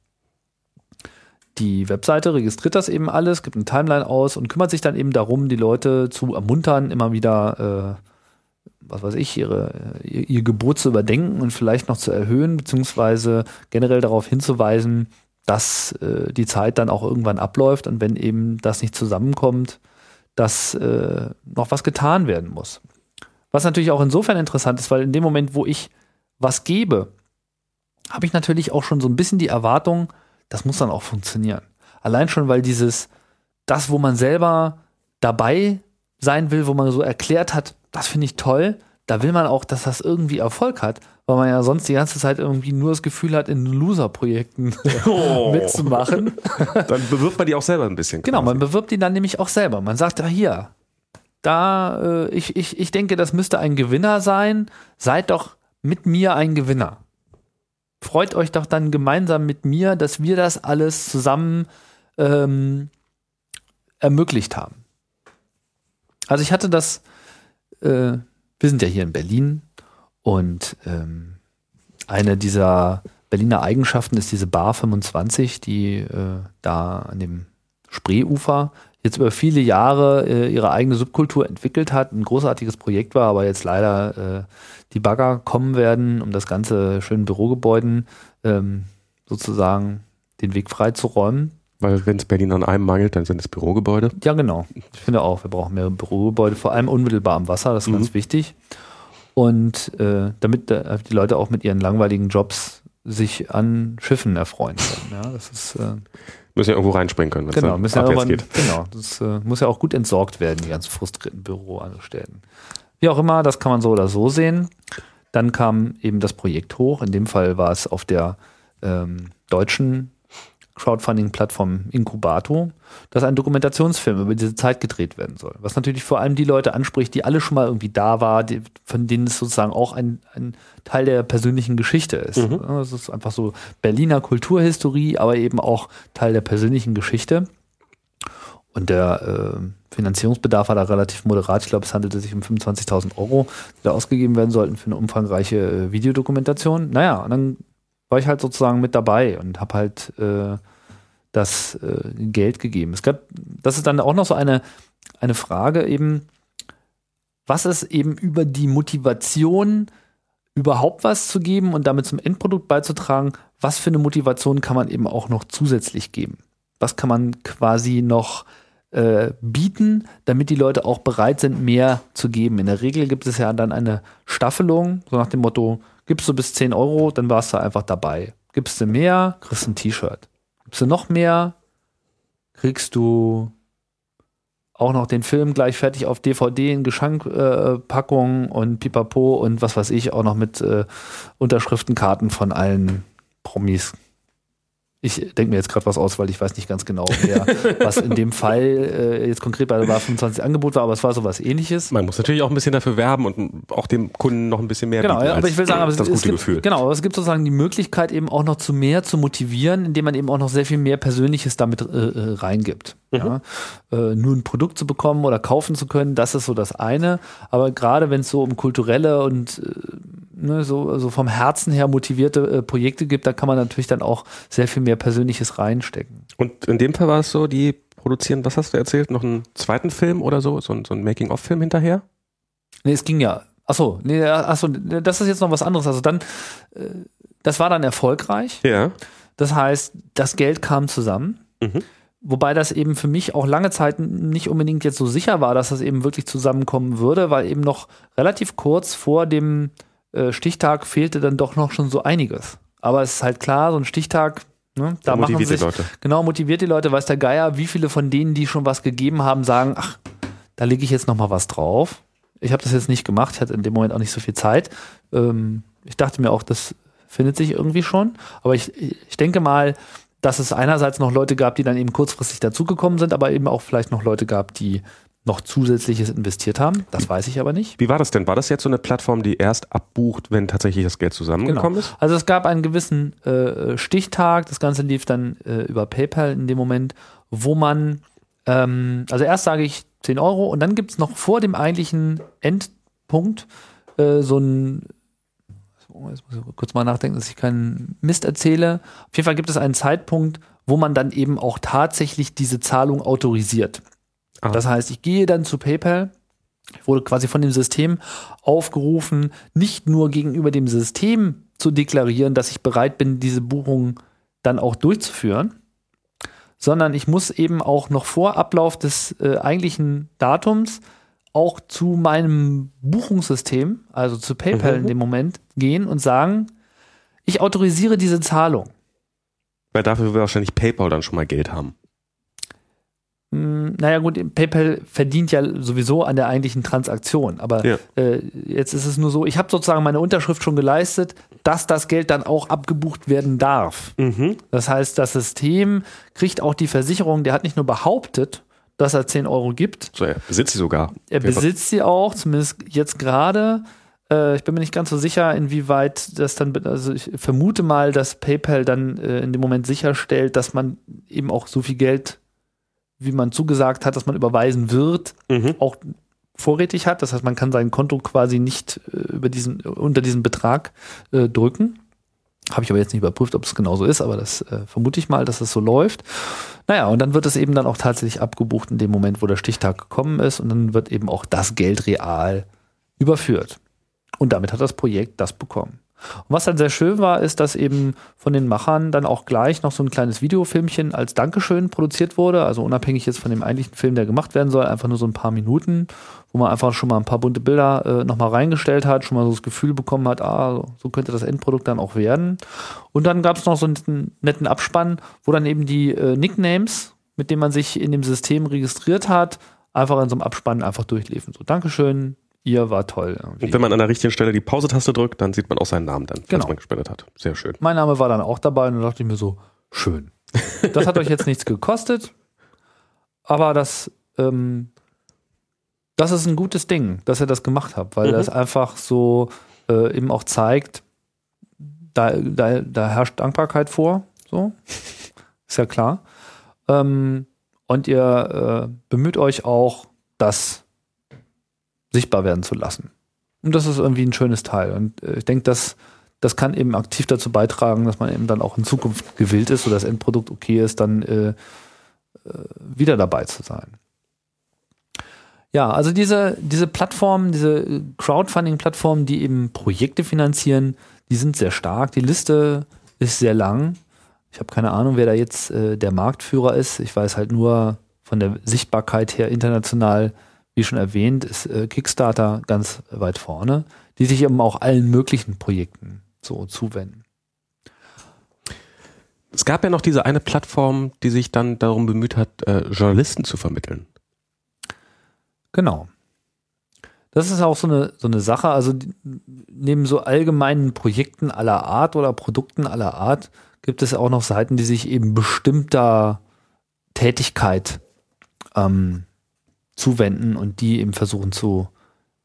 Die Webseite registriert das eben alles, gibt eine Timeline aus und kümmert sich dann eben darum, die Leute zu ermuntern, immer wieder, äh, was weiß ich, ihre, ihr, ihr Gebot zu überdenken und vielleicht noch zu erhöhen, beziehungsweise generell darauf hinzuweisen, dass äh, die Zeit dann auch irgendwann abläuft und wenn eben das nicht zusammenkommt, dass äh, noch was getan werden muss. Was natürlich auch insofern interessant ist, weil in dem Moment, wo ich was gebe, habe ich natürlich auch schon so ein bisschen die Erwartung, das muss dann auch funktionieren. Allein schon, weil dieses, das, wo man selber dabei sein will, wo man so erklärt hat, das finde ich toll, da will man auch, dass das irgendwie Erfolg hat, weil man ja sonst die ganze Zeit irgendwie nur das Gefühl hat, in Loser-Projekten <laughs> oh. mitzumachen. <laughs> Dann bewirbt man die auch selber ein bisschen. Genau, quasi. man bewirbt die dann nämlich auch selber. Man sagt, ja hier, da, äh, ich, ich, ich denke, das müsste ein Gewinner sein. Seid doch mit mir ein Gewinner. Freut euch doch dann gemeinsam mit mir, dass wir das alles zusammen ähm, ermöglicht haben. Also ich hatte das, äh, wir sind ja hier in Berlin und ähm, eine dieser Berliner Eigenschaften ist diese Bar 25, die äh, da an dem Spreeufer jetzt über viele Jahre äh, ihre eigene Subkultur entwickelt hat, ein großartiges Projekt war, aber jetzt leider äh, die Bagger kommen werden, um das ganze schönen Bürogebäuden ähm, sozusagen den Weg freizuräumen. Weil wenn es Berlin an einem mangelt, dann sind es Bürogebäude. Ja, genau. Ich finde auch, wir brauchen mehr Bürogebäude, vor allem unmittelbar am Wasser, das ist mhm. ganz wichtig. Und äh, damit äh, die Leute auch mit ihren langweiligen Jobs sich an Schiffen erfreuen können. Ja, das ist äh, müssen ja irgendwo reinspringen können, wenn genau, es abwärts geht. Genau, das äh, muss ja auch gut entsorgt werden, die ganzen frustrierten Büroangestellten. Wie auch immer, das kann man so oder so sehen. Dann kam eben das Projekt hoch. In dem Fall war es auf der ähm, deutschen Crowdfunding-Plattform Incubato, dass ein Dokumentationsfilm über diese Zeit gedreht werden soll. Was natürlich vor allem die Leute anspricht, die alle schon mal irgendwie da waren, die, von denen es sozusagen auch ein, ein Teil der persönlichen Geschichte ist. Mhm. Das ist einfach so Berliner Kulturhistorie, aber eben auch Teil der persönlichen Geschichte. Und der äh, Finanzierungsbedarf war da relativ moderat. Ich glaube, es handelte sich um 25.000 Euro, die da ausgegeben werden sollten für eine umfangreiche äh, Videodokumentation. Naja, und dann war ich halt sozusagen mit dabei und habe halt äh, das äh, Geld gegeben. Es gab, das ist dann auch noch so eine, eine Frage eben, was ist eben über die Motivation überhaupt was zu geben und damit zum Endprodukt beizutragen, was für eine Motivation kann man eben auch noch zusätzlich geben? Was kann man quasi noch äh, bieten, damit die Leute auch bereit sind, mehr zu geben? In der Regel gibt es ja dann eine Staffelung, so nach dem Motto, Gibst du bis 10 Euro, dann warst du einfach dabei. Gibst du mehr, kriegst ein T-Shirt. Gibst du noch mehr, kriegst du auch noch den Film gleich fertig auf DVD in Geschankpackungen äh, und Pipapo und was weiß ich, auch noch mit äh, Unterschriftenkarten von allen Promis ich denke mir jetzt gerade was aus, weil ich weiß nicht ganz genau, wer, <laughs> was in dem Fall äh, jetzt konkret bei der Bar 25 Angebot war, aber es war sowas ähnliches. Man muss natürlich auch ein bisschen dafür werben und auch dem Kunden noch ein bisschen mehr genau, bieten. Genau, aber ich will sagen, aber das es, gute gibt, Gefühl. Genau, es gibt sozusagen die Möglichkeit eben auch noch zu mehr zu motivieren, indem man eben auch noch sehr viel mehr Persönliches damit äh, äh reingibt. Ja? Äh, nur ein Produkt zu bekommen oder kaufen zu können, das ist so das eine. Aber gerade wenn es so um kulturelle und äh, ne, so also vom Herzen her motivierte äh, Projekte gibt, da kann man natürlich dann auch sehr viel mehr Persönliches reinstecken. Und in dem Fall war es so, die produzieren, was hast du erzählt, noch einen zweiten Film oder so, so, so ein Making-of-Film hinterher? Nee, es ging ja. Achso, nee, achso, das ist jetzt noch was anderes. Also dann, äh, das war dann erfolgreich. Ja. Das heißt, das Geld kam zusammen. Mhm. Wobei das eben für mich auch lange Zeit nicht unbedingt jetzt so sicher war, dass das eben wirklich zusammenkommen würde, weil eben noch relativ kurz vor dem äh, Stichtag fehlte dann doch noch schon so einiges. Aber es ist halt klar, so ein Stichtag, ne, da machen sich, Leute. genau, motiviert die Leute, weiß der Geier, wie viele von denen, die schon was gegeben haben, sagen, ach, da lege ich jetzt noch mal was drauf. Ich habe das jetzt nicht gemacht, ich hatte in dem Moment auch nicht so viel Zeit. Ähm, ich dachte mir auch, das findet sich irgendwie schon. Aber ich, ich denke mal, dass es einerseits noch Leute gab, die dann eben kurzfristig dazugekommen sind, aber eben auch vielleicht noch Leute gab, die noch zusätzliches investiert haben. Das weiß ich aber nicht. Wie war das denn? War das jetzt so eine Plattform, die erst abbucht, wenn tatsächlich das Geld zusammengekommen genau. ist? Also es gab einen gewissen äh, Stichtag. Das Ganze lief dann äh, über PayPal in dem Moment, wo man, ähm, also erst sage ich 10 Euro und dann gibt es noch vor dem eigentlichen Endpunkt äh, so ein Jetzt muss ich kurz mal nachdenken, dass ich keinen Mist erzähle. Auf jeden Fall gibt es einen Zeitpunkt, wo man dann eben auch tatsächlich diese Zahlung autorisiert. Ah. Das heißt, ich gehe dann zu PayPal, ich wurde quasi von dem System aufgerufen, nicht nur gegenüber dem System zu deklarieren, dass ich bereit bin, diese Buchung dann auch durchzuführen, sondern ich muss eben auch noch vor Ablauf des äh, eigentlichen Datums auch zu meinem Buchungssystem, also zu PayPal mhm. in dem Moment, gehen und sagen, ich autorisiere diese Zahlung. Weil dafür wir wahrscheinlich PayPal dann schon mal Geld haben. Hm, naja gut, PayPal verdient ja sowieso an der eigentlichen Transaktion. Aber ja. äh, jetzt ist es nur so, ich habe sozusagen meine Unterschrift schon geleistet, dass das Geld dann auch abgebucht werden darf. Mhm. Das heißt, das System kriegt auch die Versicherung, der hat nicht nur behauptet, dass er 10 Euro gibt. So, er besitzt sie sogar. Er besitzt sie auch, zumindest jetzt gerade. Äh, ich bin mir nicht ganz so sicher, inwieweit das dann, also ich vermute mal, dass PayPal dann äh, in dem Moment sicherstellt, dass man eben auch so viel Geld wie man zugesagt hat, dass man überweisen wird, mhm. auch vorrätig hat. Das heißt, man kann sein Konto quasi nicht äh, über diesen, unter diesen Betrag äh, drücken. Habe ich aber jetzt nicht überprüft, ob es genauso ist, aber das äh, vermute ich mal, dass es das so läuft. Naja, und dann wird es eben dann auch tatsächlich abgebucht in dem Moment, wo der Stichtag gekommen ist und dann wird eben auch das Geld real überführt. Und damit hat das Projekt das bekommen. Und was dann sehr schön war, ist, dass eben von den Machern dann auch gleich noch so ein kleines Videofilmchen als Dankeschön produziert wurde. Also unabhängig jetzt von dem eigentlichen Film, der gemacht werden soll, einfach nur so ein paar Minuten, wo man einfach schon mal ein paar bunte Bilder äh, nochmal reingestellt hat, schon mal so das Gefühl bekommen hat, ah, so könnte das Endprodukt dann auch werden. Und dann gab es noch so einen netten Abspann, wo dann eben die äh, Nicknames, mit denen man sich in dem System registriert hat, einfach in so einem Abspann einfach durchliefen. So, Dankeschön, ihr war toll. Irgendwie. Und wenn man an der richtigen Stelle die Pause-Taste drückt, dann sieht man auch seinen Namen dann, genau. man gespendet hat. Sehr schön. Mein Name war dann auch dabei und dann dachte ich mir so, schön. Das hat euch jetzt nichts gekostet, aber das, ähm, das ist ein gutes Ding, dass ihr das gemacht habt, weil mhm. das einfach so äh, eben auch zeigt, da, da, da herrscht Dankbarkeit vor, so, ist ja klar. Ähm, und ihr äh, bemüht euch auch, das sichtbar werden zu lassen. Und das ist irgendwie ein schönes Teil. Und äh, ich denke, dass das kann eben aktiv dazu beitragen, dass man eben dann auch in Zukunft gewillt ist, so das Endprodukt okay ist, dann äh, äh, wieder dabei zu sein. Ja, also diese, diese Plattformen, diese Crowdfunding-Plattformen, die eben Projekte finanzieren, die sind sehr stark. Die Liste ist sehr lang. Ich habe keine Ahnung, wer da jetzt äh, der Marktführer ist. Ich weiß halt nur von der Sichtbarkeit her international, wie schon erwähnt, ist äh, Kickstarter ganz weit vorne, die sich eben auch allen möglichen Projekten so zuwenden. Es gab ja noch diese eine Plattform, die sich dann darum bemüht hat, äh, Journalisten zu vermitteln. Genau. Das ist auch so eine, so eine Sache. Also neben so allgemeinen Projekten aller Art oder Produkten aller Art gibt es auch noch Seiten, die sich eben bestimmter Tätigkeit ähm, zuwenden und die eben versuchen zu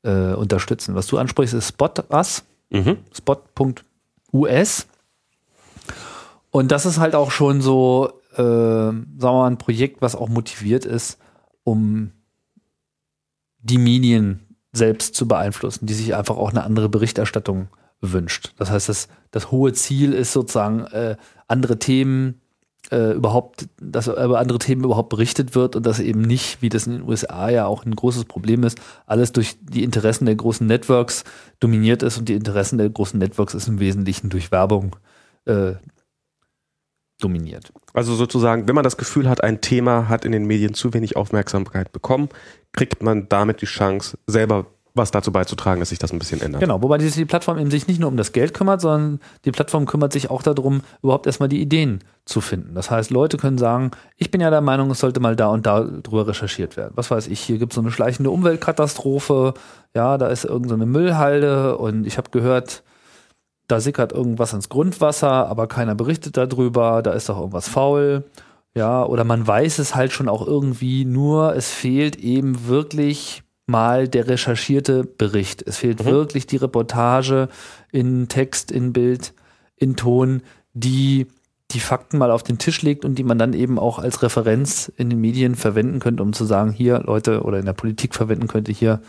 äh, unterstützen. Was du ansprichst, ist Spot Us, mhm. spot.us. Und das ist halt auch schon so, äh, sagen wir mal, ein Projekt, was auch motiviert ist, um die Medien selbst zu beeinflussen, die sich einfach auch eine andere Berichterstattung wünscht. Das heißt, das, das hohe Ziel ist sozusagen, äh, andere Themen äh, überhaupt, dass über andere Themen überhaupt berichtet wird und dass eben nicht, wie das in den USA ja auch ein großes Problem ist, alles durch die Interessen der großen Networks dominiert ist und die Interessen der großen Networks ist im Wesentlichen durch Werbung äh, dominiert. Also sozusagen, wenn man das Gefühl hat, ein Thema hat in den Medien zu wenig Aufmerksamkeit bekommen, kriegt man damit die Chance, selber was dazu beizutragen, dass sich das ein bisschen ändert. Genau, wobei die, Plattform eben sich nicht nur um das Geld kümmert, sondern die Plattform kümmert sich auch darum, überhaupt erstmal die Ideen zu finden. Das heißt, Leute können sagen, ich bin ja der Meinung, es sollte mal da und da drüber recherchiert werden. Was weiß ich, hier gibt es so eine schleichende Umweltkatastrophe, ja, da ist irgendeine so Müllhalde und ich habe gehört, da sickert irgendwas ins Grundwasser, aber keiner berichtet darüber, da ist doch irgendwas faul. Ja, oder man weiß es halt schon auch irgendwie, nur es fehlt eben wirklich mal der recherchierte Bericht. Es fehlt mhm. wirklich die Reportage in Text, in Bild, in Ton, die die Fakten mal auf den Tisch legt und die man dann eben auch als Referenz in den Medien verwenden könnte, um zu sagen, hier Leute oder in der Politik verwenden könnte, hier,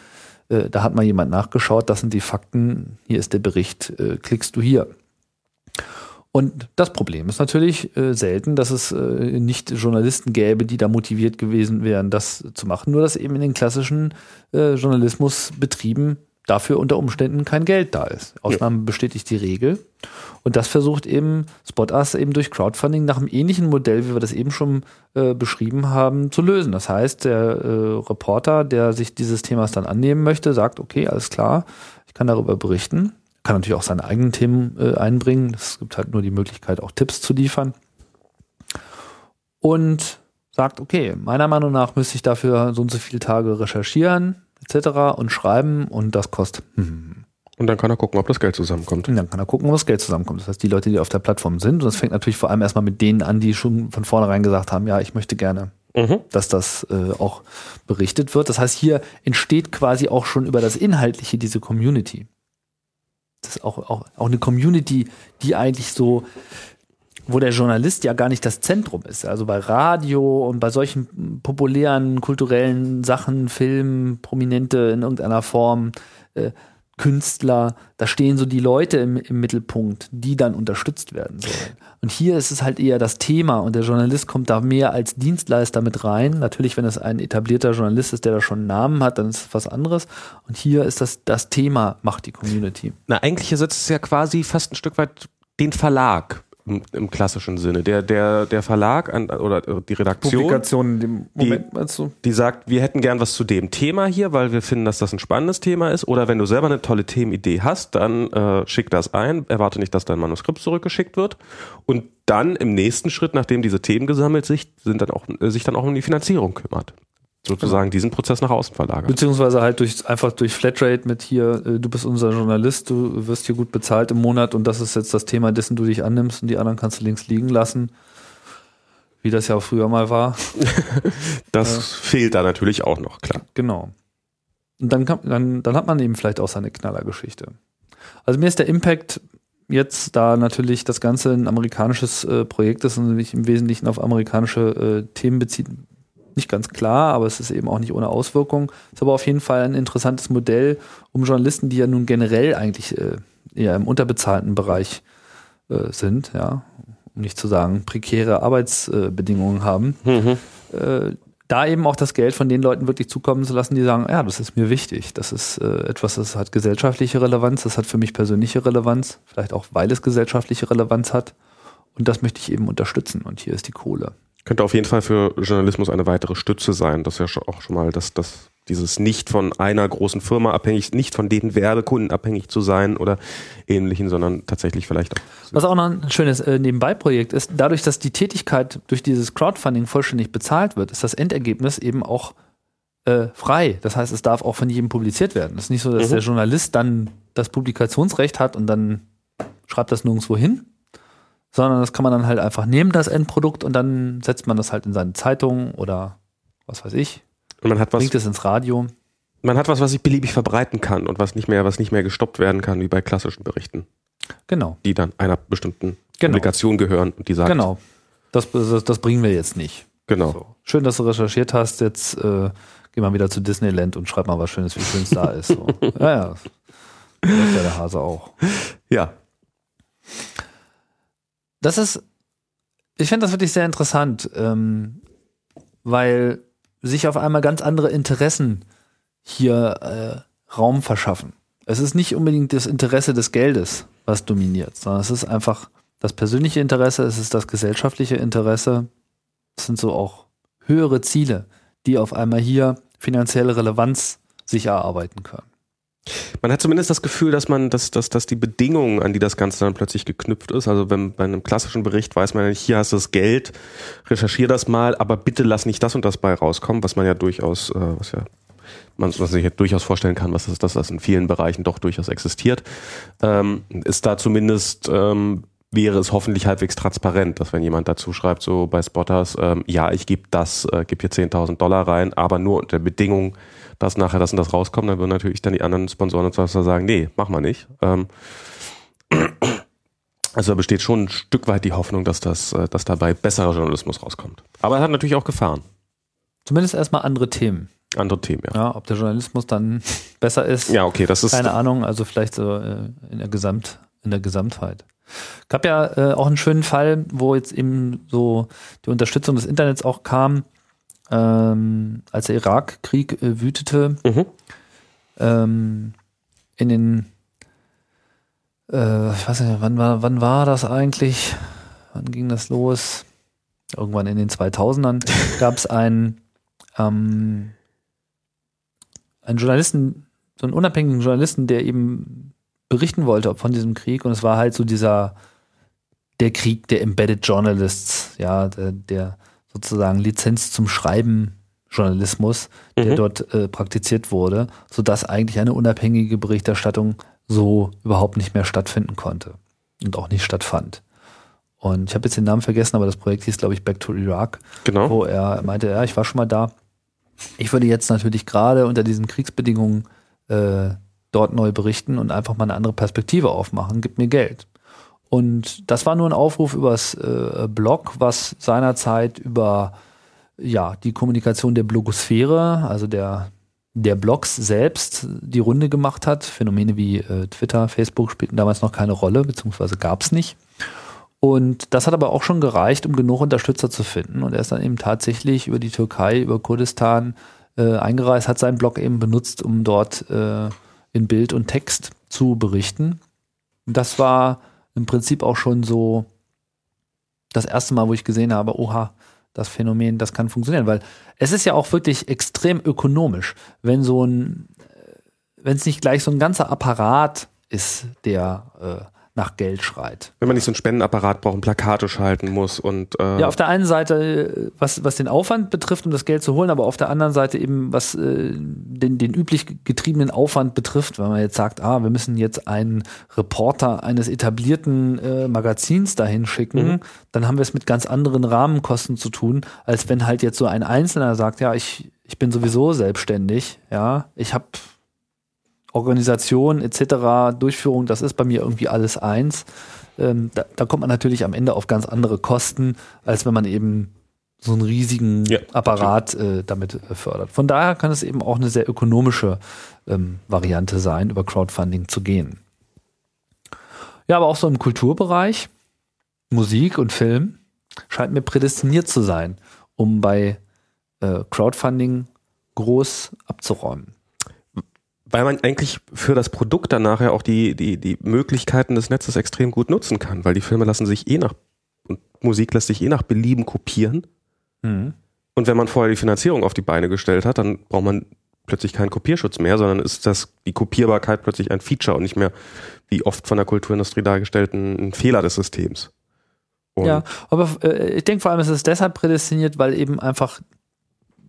äh, da hat mal jemand nachgeschaut, das sind die Fakten, hier ist der Bericht, äh, klickst du hier. Und das Problem ist natürlich äh, selten, dass es äh, nicht Journalisten gäbe, die da motiviert gewesen wären, das zu machen. Nur dass eben in den klassischen äh, Journalismusbetrieben dafür unter Umständen kein Geld da ist. Ausnahme ja. bestätigt die Regel. Und das versucht eben Spotus eben durch Crowdfunding nach einem ähnlichen Modell, wie wir das eben schon äh, beschrieben haben, zu lösen. Das heißt, der äh, Reporter, der sich dieses Themas dann annehmen möchte, sagt, okay, alles klar, ich kann darüber berichten kann natürlich auch seine eigenen Themen äh, einbringen. Es gibt halt nur die Möglichkeit, auch Tipps zu liefern. Und sagt, okay, meiner Meinung nach müsste ich dafür so und so viele Tage recherchieren, etc. und schreiben und das kostet. Hm. Und dann kann er gucken, ob das Geld zusammenkommt. Und dann kann er gucken, ob das Geld zusammenkommt. Das heißt, die Leute, die auf der Plattform sind, und das fängt natürlich vor allem erstmal mit denen an, die schon von vornherein gesagt haben, ja, ich möchte gerne, mhm. dass das äh, auch berichtet wird. Das heißt, hier entsteht quasi auch schon über das Inhaltliche diese Community das ist auch, auch, auch eine Community, die eigentlich so, wo der Journalist ja gar nicht das Zentrum ist. Also bei Radio und bei solchen populären kulturellen Sachen, Filmen, Prominente in irgendeiner Form, äh, Künstler, da stehen so die Leute im, im Mittelpunkt, die dann unterstützt werden sollen. Und hier ist es halt eher das Thema und der Journalist kommt da mehr als Dienstleister mit rein. Natürlich, wenn es ein etablierter Journalist ist, der da schon einen Namen hat, dann ist es was anderes. Und hier ist das, das Thema macht die Community. Na, eigentlich ersetzt es ja quasi fast ein Stück weit den Verlag im, im klassischen Sinne. Der, der, der Verlag an, oder die Redaktion, Publikation in dem Moment, die, meinst du? die sagt, wir hätten gern was zu dem Thema hier, weil wir finden, dass das ein spannendes Thema ist. Oder wenn du selber eine tolle Themenidee hast, dann äh, schick das ein. Erwarte nicht, dass dein Manuskript zurückgeschickt wird. Und dann im nächsten Schritt, nachdem diese Themen gesammelt sich, sind dann auch, äh, sich dann auch um die Finanzierung kümmert sozusagen diesen Prozess nach außen verlagert. Beziehungsweise halt durch einfach durch Flatrate mit hier, äh, du bist unser Journalist, du wirst hier gut bezahlt im Monat und das ist jetzt das Thema, dessen du dich annimmst und die anderen kannst du links liegen lassen. Wie das ja auch früher mal war. <laughs> das ja. fehlt da natürlich auch noch, klar. Genau. Und dann, kann, dann, dann hat man eben vielleicht auch seine Knallergeschichte. Also mir ist der Impact jetzt, da natürlich das Ganze ein amerikanisches äh, Projekt ist und sich im Wesentlichen auf amerikanische äh, Themen bezieht, nicht ganz klar, aber es ist eben auch nicht ohne Auswirkung. Ist aber auf jeden Fall ein interessantes Modell, um Journalisten, die ja nun generell eigentlich äh, eher im unterbezahlten Bereich äh, sind, ja, um nicht zu sagen prekäre Arbeitsbedingungen haben, mhm. äh, da eben auch das Geld von den Leuten wirklich zukommen zu lassen, die sagen, ja, das ist mir wichtig, das ist äh, etwas, das hat gesellschaftliche Relevanz, das hat für mich persönliche Relevanz, vielleicht auch, weil es gesellschaftliche Relevanz hat. Und das möchte ich eben unterstützen. Und hier ist die Kohle könnte auf jeden Fall für Journalismus eine weitere Stütze sein. Das ist ja auch schon mal das, das, dieses nicht von einer großen Firma abhängig, nicht von den Werbekunden abhängig zu sein oder ähnlichen, sondern tatsächlich vielleicht auch. Was auch noch ein schönes äh, Nebenbei-Projekt ist, dadurch, dass die Tätigkeit durch dieses Crowdfunding vollständig bezahlt wird, ist das Endergebnis eben auch äh, frei. Das heißt, es darf auch von jedem publiziert werden. Es ist nicht so, dass mhm. der Journalist dann das Publikationsrecht hat und dann schreibt das nirgendwo hin, sondern das kann man dann halt einfach nehmen, das Endprodukt, und dann setzt man das halt in seine Zeitung oder was weiß ich. Und man hat was, bringt es ins Radio. Man hat was, was sich beliebig verbreiten kann und was nicht mehr, was nicht mehr gestoppt werden kann, wie bei klassischen Berichten. Genau. Die dann einer bestimmten genau. Publikation gehören und die sagt. Genau. Das, das, das bringen wir jetzt nicht. Genau. So. Schön, dass du recherchiert hast. Jetzt äh, geh mal wieder zu Disneyland und schreib mal was Schönes, wie schön es da ist. So. <laughs> ja, ja. Das ja der Hase auch. Ja das ist, ich finde das wirklich sehr interessant, ähm, weil sich auf einmal ganz andere Interessen hier äh, Raum verschaffen. Es ist nicht unbedingt das Interesse des Geldes, was dominiert, sondern es ist einfach das persönliche Interesse, es ist das gesellschaftliche Interesse. Es sind so auch höhere Ziele, die auf einmal hier finanzielle Relevanz sich erarbeiten können. Man hat zumindest das Gefühl, dass man, dass, dass, dass die Bedingungen, an die das Ganze dann plötzlich geknüpft ist, also wenn bei einem klassischen Bericht weiß man ja nicht, hier hast du das Geld, recherchier das mal, aber bitte lass nicht das und das bei rauskommen, was man ja durchaus, äh, was ja man was sich ja durchaus vorstellen kann, was ist, dass das in vielen Bereichen doch durchaus existiert, ähm, ist da zumindest ähm, wäre es hoffentlich halbwegs transparent, dass wenn jemand dazu schreibt, so bei Spotters, ähm, ja, ich gebe das, äh, gebe hier 10.000 Dollar rein, aber nur unter Bedingung, dass nachher das und das rauskommt, dann würden natürlich dann die anderen Sponsoren und so sagen, nee, mach mal nicht. Ähm, <clears throat> also da besteht schon ein Stück weit die Hoffnung, dass das, äh, dass dabei besserer Journalismus rauskommt. Aber er hat natürlich auch Gefahren. Zumindest erstmal andere Themen. Andere Themen, ja. ja. Ob der Journalismus dann <laughs> besser ist. Ja, okay, das ist. Keine Ahnung, also vielleicht so äh, in der Gesamt, in der Gesamtheit. Gab ja äh, auch einen schönen Fall, wo jetzt eben so die Unterstützung des Internets auch kam ähm, als der Irakkrieg äh, wütete, mhm. ähm, in den, äh, ich weiß nicht, wann war, wann war das eigentlich? Wann ging das los? Irgendwann in den 2000ern gab es einen, ähm, einen Journalisten, so einen unabhängigen Journalisten, der eben berichten wollte von diesem Krieg und es war halt so dieser der Krieg der Embedded Journalists, ja, der, der sozusagen Lizenz zum Schreiben Journalismus, der mhm. dort äh, praktiziert wurde, sodass eigentlich eine unabhängige Berichterstattung so überhaupt nicht mehr stattfinden konnte und auch nicht stattfand. Und ich habe jetzt den Namen vergessen, aber das Projekt hieß, glaube ich, Back to Iraq, genau. wo er meinte, ja, ich war schon mal da. Ich würde jetzt natürlich gerade unter diesen Kriegsbedingungen äh, dort neu berichten und einfach mal eine andere Perspektive aufmachen, gib mir Geld. Und das war nur ein Aufruf übers äh, Blog, was seinerzeit über ja, die Kommunikation der Blogosphäre, also der der Blogs selbst die Runde gemacht hat. Phänomene wie äh, Twitter, Facebook spielten damals noch keine Rolle, beziehungsweise gab es nicht. Und das hat aber auch schon gereicht, um genug Unterstützer zu finden. Und er ist dann eben tatsächlich über die Türkei, über Kurdistan äh, eingereist, hat seinen Blog eben benutzt, um dort äh, in Bild und Text zu berichten. Und das war im Prinzip auch schon so das erste Mal, wo ich gesehen habe, oha, das Phänomen, das kann funktionieren, weil es ist ja auch wirklich extrem ökonomisch, wenn so ein, äh, wenn es nicht gleich so ein ganzer Apparat ist, der äh, nach Geld schreit. Wenn man nicht so einen Spendenapparat braucht und Plakate schalten muss und äh ja, auf der einen Seite, was, was den Aufwand betrifft, um das Geld zu holen, aber auf der anderen Seite eben, was äh, den, den üblich getriebenen Aufwand betrifft, wenn man jetzt sagt, ah, wir müssen jetzt einen Reporter eines etablierten äh, Magazins dahin schicken, mhm. dann haben wir es mit ganz anderen Rahmenkosten zu tun, als wenn halt jetzt so ein Einzelner sagt, ja, ich, ich bin sowieso selbstständig, ja, ich habe Organisation etc., Durchführung, das ist bei mir irgendwie alles eins. Ähm, da, da, kommt man natürlich am Ende auf ganz andere Kosten, als wenn man eben so einen riesigen ja, Apparat äh, damit äh, fördert. Von daher kann es eben auch eine sehr ökonomische ähm, Variante sein, über Crowdfunding zu gehen. Ja, aber auch so im Kulturbereich, Musik und Film, scheint mir prädestiniert zu sein, um bei äh, Crowdfunding groß abzuräumen weil man eigentlich für das Produkt dann nachher auch die, die, die Möglichkeiten des Netzes extrem gut nutzen kann, weil die Filme lassen sich eh nach, und Musik lässt sich eh nach Belieben kopieren. Mhm. Und wenn man vorher die Finanzierung auf die Beine gestellt hat, dann braucht man plötzlich keinen Kopierschutz mehr, sondern ist das, die Kopierbarkeit plötzlich ein Feature und nicht mehr, wie oft von der Kulturindustrie dargestellt, ein, Fehler des Systems. Und ja, aber äh, ich denke vor allem, es ist deshalb prädestiniert, weil eben einfach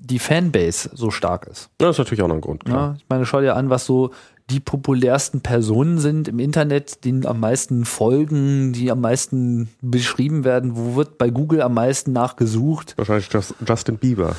die Fanbase so stark ist. Das ist natürlich auch noch ein Grund, klar. Ja, ich meine, schau dir an, was so die populärsten Personen sind im Internet, die am meisten folgen, die am meisten beschrieben werden. Wo wird bei Google am meisten nachgesucht? Wahrscheinlich Justin Bieber.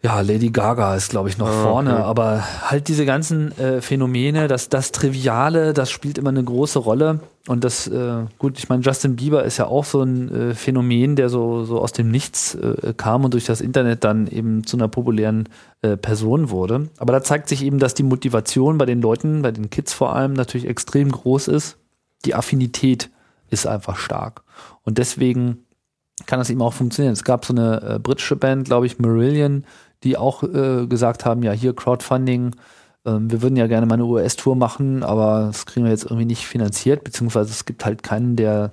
Ja, Lady Gaga ist, glaube ich, noch ah, vorne, okay. aber halt diese ganzen äh, Phänomene, das, das Triviale, das spielt immer eine große Rolle. Und das, äh, gut, ich meine, Justin Bieber ist ja auch so ein äh, Phänomen, der so, so aus dem Nichts äh, kam und durch das Internet dann eben zu einer populären äh, Person wurde. Aber da zeigt sich eben, dass die Motivation bei den Leuten, bei den Kids vor allem, natürlich extrem groß ist. Die Affinität ist einfach stark. Und deswegen kann das eben auch funktionieren. Es gab so eine äh, britische Band, glaube ich, Marillion, die auch äh, gesagt haben, ja, hier Crowdfunding, ähm, wir würden ja gerne mal eine US-Tour machen, aber das kriegen wir jetzt irgendwie nicht finanziert, beziehungsweise es gibt halt keinen, der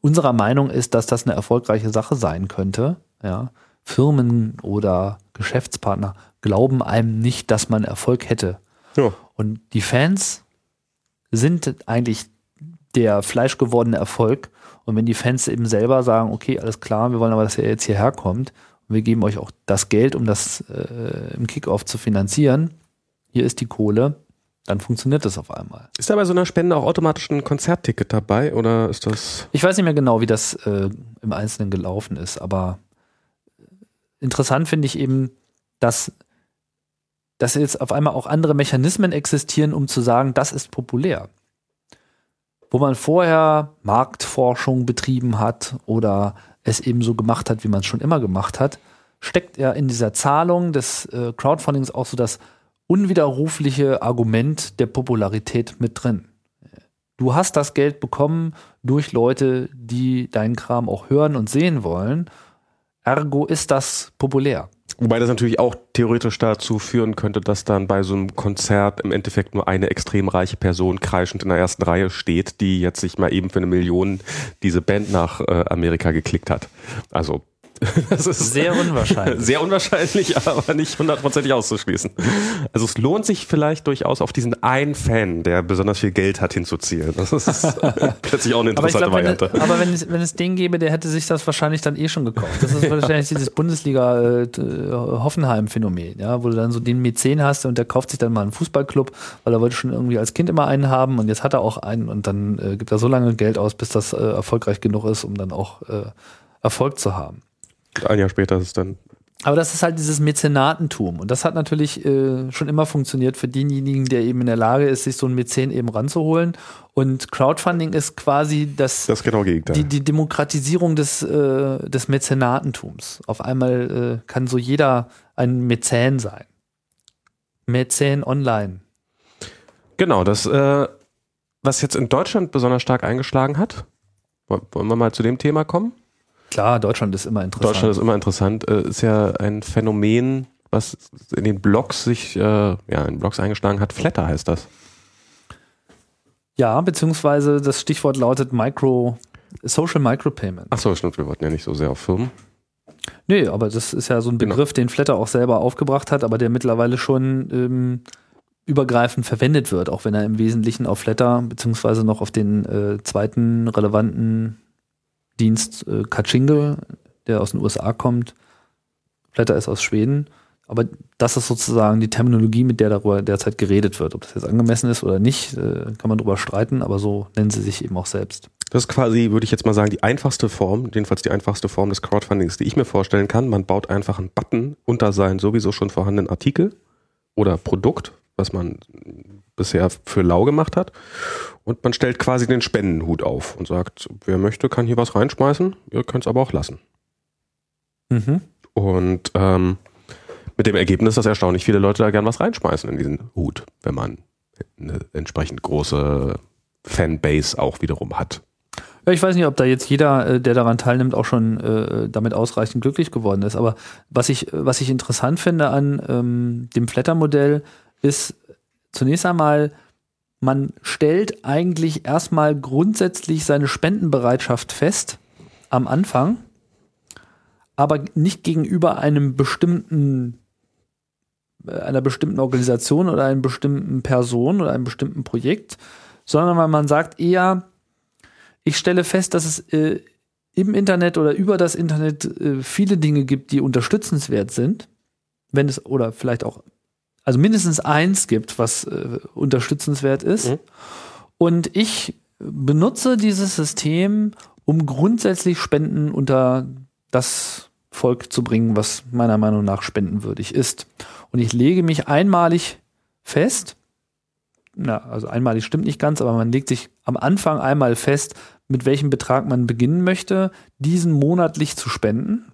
unserer Meinung ist, dass das eine erfolgreiche Sache sein könnte. Ja. Firmen oder Geschäftspartner glauben einem nicht, dass man Erfolg hätte. Ja. Und die Fans sind eigentlich der fleischgewordene Erfolg. Und wenn die Fans eben selber sagen, okay, alles klar, wir wollen aber, dass ihr jetzt hierher kommt, wir geben euch auch das Geld, um das äh, im Kickoff zu finanzieren. Hier ist die Kohle. Dann funktioniert das auf einmal. Ist da bei so einer Spende auch automatisch ein Konzertticket dabei oder ist das? Ich weiß nicht mehr genau, wie das äh, im Einzelnen gelaufen ist, aber interessant finde ich eben, dass, dass jetzt auf einmal auch andere Mechanismen existieren, um zu sagen, das ist populär. Wo man vorher Marktforschung betrieben hat oder es eben so gemacht hat, wie man es schon immer gemacht hat, steckt ja in dieser Zahlung des äh, Crowdfundings auch so das unwiderrufliche Argument der Popularität mit drin. Du hast das Geld bekommen durch Leute, die deinen Kram auch hören und sehen wollen. Ergo ist das populär. Wobei das natürlich auch theoretisch dazu führen könnte, dass dann bei so einem Konzert im Endeffekt nur eine extrem reiche Person kreischend in der ersten Reihe steht, die jetzt sich mal eben für eine Million diese Band nach äh, Amerika geklickt hat. Also <laughs> Das ist sehr unwahrscheinlich. Sehr unwahrscheinlich, aber nicht hundertprozentig auszuschließen. Also es lohnt sich vielleicht durchaus auf diesen einen Fan, der besonders viel Geld hat, hinzuzielen. Das ist <laughs> plötzlich auch eine interessante aber glaub, Variante. Wenn, aber wenn es, wenn es den gäbe, der hätte sich das wahrscheinlich dann eh schon gekauft. Das ist wahrscheinlich dieses Bundesliga-Hoffenheim-Phänomen, äh, ja, wo du dann so den Mäzen hast und der kauft sich dann mal einen Fußballclub, weil er wollte schon irgendwie als Kind immer einen haben und jetzt hat er auch einen und dann äh, gibt er so lange Geld aus, bis das äh, erfolgreich genug ist, um dann auch äh, Erfolg zu haben. Ein Jahr später ist es dann. Aber das ist halt dieses Mäzenatentum. Und das hat natürlich äh, schon immer funktioniert für denjenigen, der eben in der Lage ist, sich so einen Mäzen eben ranzuholen. Und Crowdfunding ist quasi das, das genau Gegenteil. Die, die Demokratisierung des, äh, des Mäzenatentums. Auf einmal äh, kann so jeder ein Mäzen sein. Mäzen Online. Genau, das, äh, was jetzt in Deutschland besonders stark eingeschlagen hat. Wollen wir mal zu dem Thema kommen? Klar, Deutschland ist immer interessant. Deutschland ist immer interessant. Äh, ist ja ein Phänomen, was in den Blogs sich, äh, ja, in Blogs eingeschlagen hat. Flatter heißt das. Ja, beziehungsweise das Stichwort lautet Micro, Social Micropayment. Ach so, stimmt, wir wollten ja nicht so sehr auf Firmen. Nee, aber das ist ja so ein Genau. Begriff, den Flatter auch selber aufgebracht hat, aber der mittlerweile schon ähm, übergreifend verwendet wird, auch wenn er im Wesentlichen auf Flatter beziehungsweise noch auf den äh, zweiten relevanten Dienst äh, Kachingle, der aus den USA kommt. Flatter ist aus Schweden. Aber das ist sozusagen die Terminologie, mit der darüber derzeit geredet wird. Ob das jetzt angemessen ist oder nicht, äh, kann man drüber streiten, aber so nennen sie sich eben auch selbst. Das ist quasi, würde ich jetzt mal sagen, die einfachste Form, jedenfalls die einfachste Form des Crowdfundings, die ich mir vorstellen kann. Man baut einfach einen Button unter seinen sowieso schon vorhandenen Artikel oder Produkt, was man bisher für lau gemacht hat. Und man stellt quasi den Spendenhut auf und sagt, wer möchte, kann hier was reinschmeißen, ihr könnt es aber auch lassen. Mhm. Und ähm, mit dem Ergebnis, dass erstaunlich viele Leute da gern was reinschmeißen in diesen Hut, wenn man eine entsprechend große Fanbase auch wiederum hat. Ja, ich weiß nicht, ob da jetzt jeder, äh, der daran teilnimmt, auch schon äh, damit ausreichend glücklich geworden ist. Aber was ich, was ich interessant finde an ähm, dem Flatter-Modell ist zunächst einmal, man stellt eigentlich erstmal grundsätzlich seine Spendenbereitschaft fest am Anfang, aber nicht gegenüber einem bestimmten äh, einer bestimmten Organisation oder einer bestimmten Person oder einem bestimmten Projekt, sondern weil man sagt eher, ich stelle fest, dass es äh, im Internet oder über das Internet äh, viele Dinge gibt, die unterstützenswert sind, wenn es oder vielleicht auch, also mindestens eins gibt, was äh, unterstützenswert ist. Mhm. Und ich benutze dieses System, um grundsätzlich Spenden unter das Volk zu bringen, was meiner Meinung nach spendenwürdig ist. Und ich lege mich einmalig fest, na, also einmalig stimmt nicht ganz, aber man legt sich am Anfang einmal fest, mit welchem Betrag man beginnen möchte, diesen monatlich zu spenden.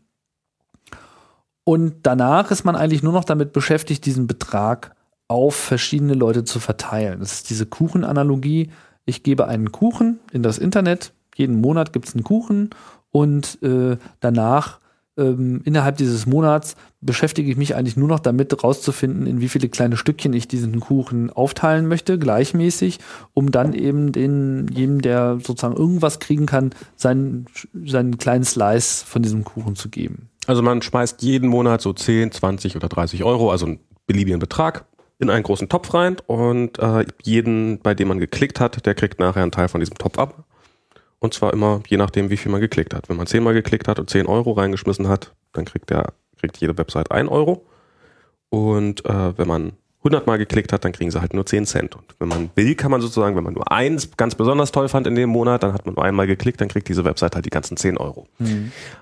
Und danach ist man eigentlich nur noch damit beschäftigt, diesen Betrag auf verschiedene Leute zu verteilen. Das ist diese Kuchenanalogie. Ich gebe einen Kuchen in das Internet. Jeden Monat gibt es einen Kuchen und äh, danach ähm, innerhalb dieses Monats beschäftige ich mich eigentlich nur noch damit, rauszufinden, in wie viele kleine Stückchen ich diesen Kuchen aufteilen möchte, gleichmäßig, um dann eben den, jedem, der sozusagen irgendwas kriegen kann, seinen, seinen kleinen Slice von diesem Kuchen zu geben. Also man schmeißt jeden Monat so 10, 20 oder 30 Euro, also einen beliebigen Betrag, in einen großen Topf rein und äh, jeden, bei dem man geklickt hat, der kriegt nachher einen Teil von diesem Topf ab. Und zwar immer je nachdem, wie viel man geklickt hat. Wenn man 10 Mal geklickt hat und 10 Euro reingeschmissen hat, dann kriegt der, kriegt jede Website 1 Euro. Und äh, wenn man 100 Mal geklickt hat, dann kriegen sie halt nur 10 Cent. Und wenn man will, kann man sozusagen, wenn man nur eins ganz besonders toll fand in dem Monat, dann hat man nur einmal geklickt, dann kriegt diese Website halt die ganzen 10 Euro.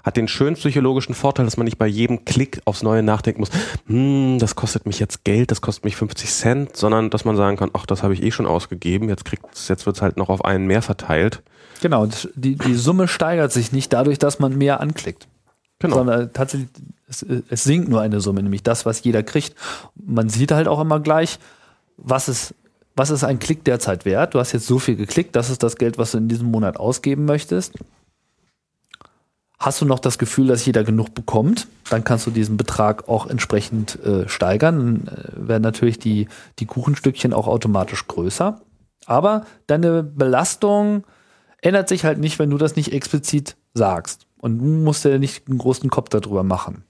Hat den schönen psychologischen Vorteil, dass man nicht bei jedem Klick aufs Neue nachdenken muss, hm, das kostet mich jetzt Geld, das kostet mich 50 Cent, sondern dass man sagen kann, ach, das habe ich eh schon ausgegeben, jetzt kriegt's, jetzt wird's halt noch auf einen mehr verteilt. Genau, die, die Summe steigert sich nicht dadurch, dass man mehr anklickt. Genau. Sondern tatsächlich, es, es sinkt nur eine Summe, nämlich das, was jeder kriegt. Man sieht halt auch immer gleich, was ist, was ist ein Klick derzeit wert. Du hast jetzt so viel geklickt, das ist das Geld, was du in diesem Monat ausgeben möchtest. Hast du noch das Gefühl, dass jeder genug bekommt, dann kannst du diesen Betrag auch entsprechend äh, steigern. Dann äh, werden natürlich die, die Kuchenstückchen auch automatisch größer. Aber deine Belastung ändert sich halt nicht, wenn du das nicht explizit sagst. Und du musst dir nicht einen großen Kopf darüber machen.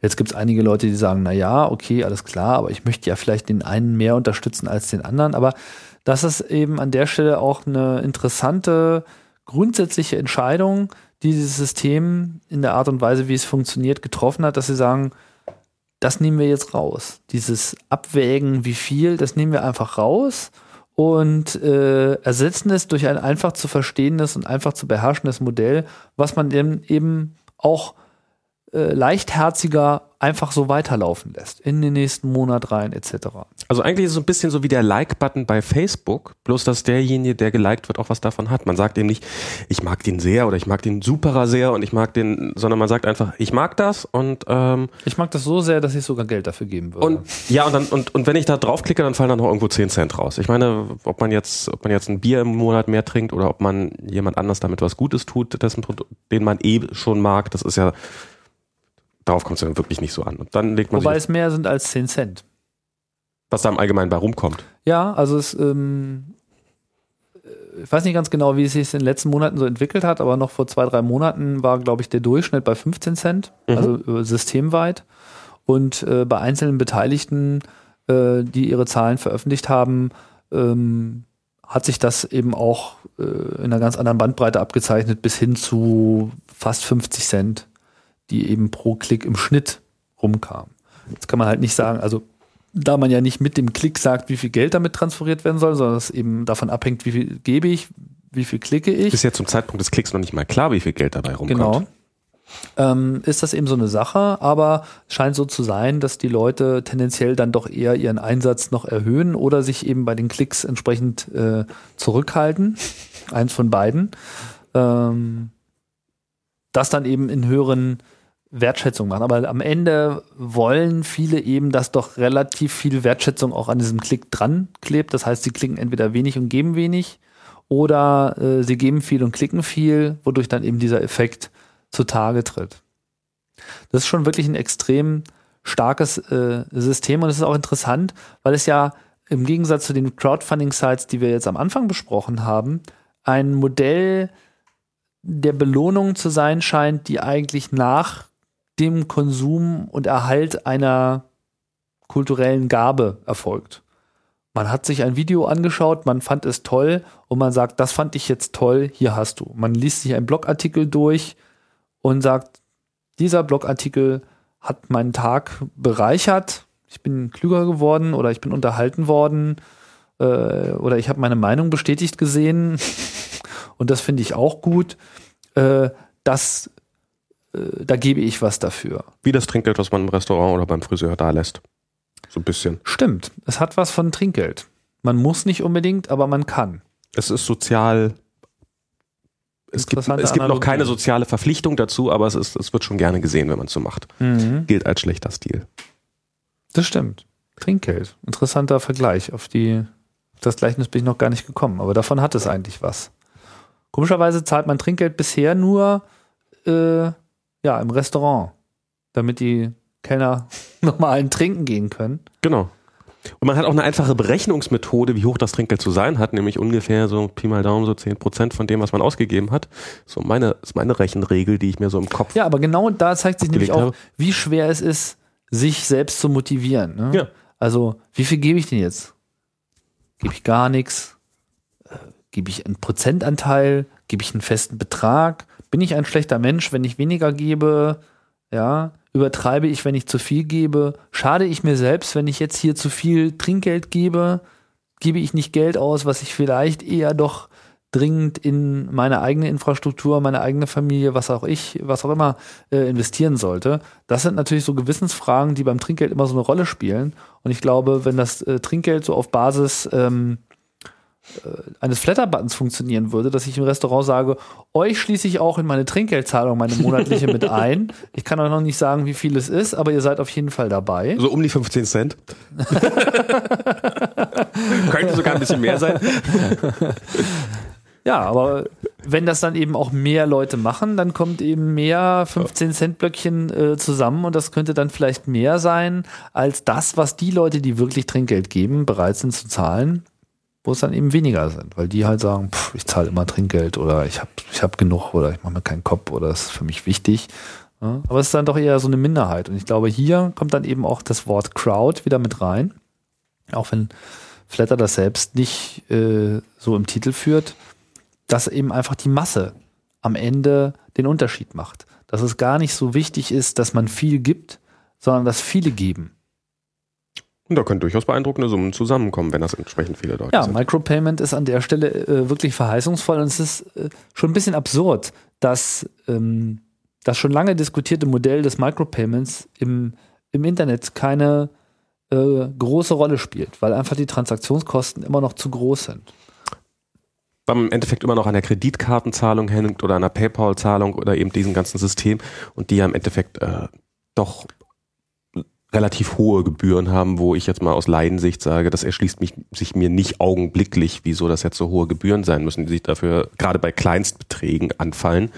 Jetzt gibt es einige Leute, die sagen, na ja, okay, alles klar, aber ich möchte ja vielleicht den einen mehr unterstützen als den anderen. Aber das ist eben an der Stelle auch eine interessante grundsätzliche Entscheidung, die dieses System in der Art und Weise, wie es funktioniert, getroffen hat, dass sie sagen, das nehmen wir jetzt raus. Dieses Abwägen, wie viel, das nehmen wir einfach raus und äh, ersetzen es durch ein einfach zu verstehendes und einfach zu beherrschendes Modell, was man eben, eben auch äh, leichtherziger einfach so weiterlaufen lässt. In den nächsten Monat rein, etc. Also eigentlich ist es so ein bisschen so wie der Like-Button bei Facebook, bloß dass derjenige, der geliked wird, auch was davon hat. Man sagt eben nicht, ich mag den sehr oder ich mag den superer sehr und ich mag den, sondern man sagt einfach, ich mag das und ähm, Ich mag das so sehr, dass ich sogar Geld dafür geben würde. und ja und dann und, und wenn ich da draufklicke, dann fallen dann noch irgendwo 10 Cent raus. Ich meine, ob man jetzt ob man jetzt ein Bier im Monat mehr trinkt oder ob man jemand anders damit was Gutes tut, dessen Produ- den man eh schon mag, das ist ja darauf kommt es dann wirklich nicht so an. Und dann legt man Wobei es mehr sind als 10 Cent. was da im Allgemeinen bei rumkommt. Ja, also es, ähm, äh, ich weiß nicht ganz genau, wie es sich in den letzten Monaten so entwickelt hat, aber noch vor zwei, drei Monaten war, glaube ich, der Durchschnitt bei 15 Cent, Mhm. also äh, systemweit. Und äh, bei einzelnen Beteiligten, äh, die ihre Zahlen veröffentlicht haben, ähm, hat sich das eben auch äh, in einer ganz anderen Bandbreite abgezeichnet, bis hin zu fast 50 Cent, die eben pro Klick im Schnitt rumkamen. Jetzt kann man halt nicht sagen, also da man ja nicht mit dem Klick sagt, wie viel Geld damit transferiert werden soll, sondern es eben davon abhängt, wie viel gebe ich, wie viel klicke ich. Ist ja zum Zeitpunkt des Klicks noch nicht mal klar, wie viel Geld dabei rumkommt. Genau. Ähm, ist das eben so eine Sache, aber es scheint so zu sein, dass die Leute tendenziell dann doch eher ihren Einsatz noch erhöhen oder sich eben bei den Klicks entsprechend äh, zurückhalten. Eins von beiden. Ähm, das dann eben in höheren Wertschätzung machen. Aber am Ende wollen viele eben, dass doch relativ viel Wertschätzung auch an diesem Klick dran klebt. Das heißt, sie klicken entweder wenig und geben wenig oder äh, sie geben viel und klicken viel, wodurch dann eben dieser Effekt zutage tritt. Das ist schon wirklich ein extrem starkes äh, System und es ist auch interessant, weil es ja im Gegensatz zu den Crowdfunding-Sites, die wir jetzt am Anfang besprochen haben, ein Modell der Belohnung zu sein scheint, die eigentlich nach dem Konsum und Erhalt einer kulturellen Gabe erfolgt. Man hat sich ein Video angeschaut, man fand es toll und man sagt, das fand ich jetzt toll, hier hast du. Man liest sich einen Blogartikel durch und sagt, dieser Blogartikel hat meinen Tag bereichert, ich bin klüger geworden oder ich bin unterhalten worden äh, oder ich habe meine Meinung bestätigt gesehen <laughs> und das finde ich auch gut. Äh, das, da gebe ich was dafür. Wie das Trinkgeld, was man im Restaurant oder beim Friseur da lässt. So ein bisschen. Stimmt, es hat was von Trinkgeld. Man muss nicht unbedingt, aber man kann. Es ist sozial. Es gibt, es gibt noch keine soziale Verpflichtung dazu, aber es, ist, es wird schon gerne gesehen, wenn man es so macht. Gilt als schlechter Stil. Das stimmt. Trinkgeld. Interessanter Vergleich. Auf die, das Gleichnis bin ich noch gar nicht gekommen, aber davon hat es eigentlich was. Komischerweise zahlt man Trinkgeld bisher nur äh, ja, im Restaurant, damit die Kellner <laughs> nochmal einen trinken gehen können. Genau. Und man hat auch eine einfache Berechnungsmethode, wie hoch das Trinkgeld zu sein hat, nämlich ungefähr so Pi mal Daumen so 10% von dem, was man ausgegeben hat. So meine, ist meine Rechenregel, die ich mir so im Kopf. Ja, aber genau da zeigt sich nämlich auch, wie schwer es ist, sich selbst zu motivieren. Ne? Ja. Also, wie viel gebe ich denn jetzt? Gebe ich gar nichts? Äh, Gebe ich einen Prozentanteil? Gebe ich einen festen Betrag? Bin ich ein schlechter Mensch, wenn ich weniger gebe? Ja, übertreibe ich, wenn ich zu viel gebe? Schade ich mir selbst, wenn ich jetzt hier zu viel Trinkgeld gebe? Gebe ich nicht Geld aus, was ich vielleicht eher doch dringend in meine eigene Infrastruktur, meine eigene Familie, was auch ich, was auch immer äh, investieren sollte. Das sind natürlich so Gewissensfragen, die beim Trinkgeld immer so eine Rolle spielen. Und ich glaube, wenn das äh, Trinkgeld so auf Basis ähm, äh, eines Flatter-Buttons funktionieren würde, dass ich im Restaurant sage, euch schließe ich auch in meine Trinkgeldzahlung, meine monatliche mit <laughs> ein. Ich kann euch noch nicht sagen, wie viel es ist, aber ihr seid auf jeden Fall dabei. So um die 15 Cent. <laughs> Könnte sogar ein bisschen mehr sein. Ja, aber wenn das dann eben auch mehr Leute machen, dann kommt eben mehr 15 Cent Blöckchen äh, zusammen und das könnte dann vielleicht mehr sein als das, was die Leute, die wirklich Trinkgeld geben, bereit sind zu zahlen, wo es dann eben weniger sind, weil die halt sagen, pff, ich zahle immer Trinkgeld oder ich habe ich hab genug oder ich mache mir keinen Kopf oder das ist für mich wichtig. Ja, aber es ist dann doch eher so eine Minderheit und ich glaube, hier kommt dann eben auch das Wort Crowd wieder mit rein, auch wenn Flatter das selbst nicht äh, so im Titel führt dass eben einfach die Masse am Ende den Unterschied macht. Dass es gar nicht so wichtig ist, dass man viel gibt, sondern dass viele geben. Und da können durchaus beeindruckende Summen zusammenkommen, wenn das entsprechend viele Leute Ja, sind. Micropayment ist an der Stelle äh, wirklich verheißungsvoll und es ist äh, schon ein bisschen absurd, dass, ähm, das schon lange diskutierte Modell des Micropayments im, im Internet keine äh, große Rolle spielt, weil einfach die Transaktionskosten immer noch zu groß sind. Weil man im Endeffekt immer noch an der Kreditkartenzahlung hängt oder an der PayPal-Zahlung oder eben diesem ganzen System und die ja im Endeffekt äh, doch relativ hohe Gebühren haben, wo ich jetzt mal aus Leidensicht sage, das erschließt mich, sich mir nicht augenblicklich, wieso das jetzt so hohe Gebühren sein müssen, die sich dafür gerade bei Kleinstbeträgen anfallen.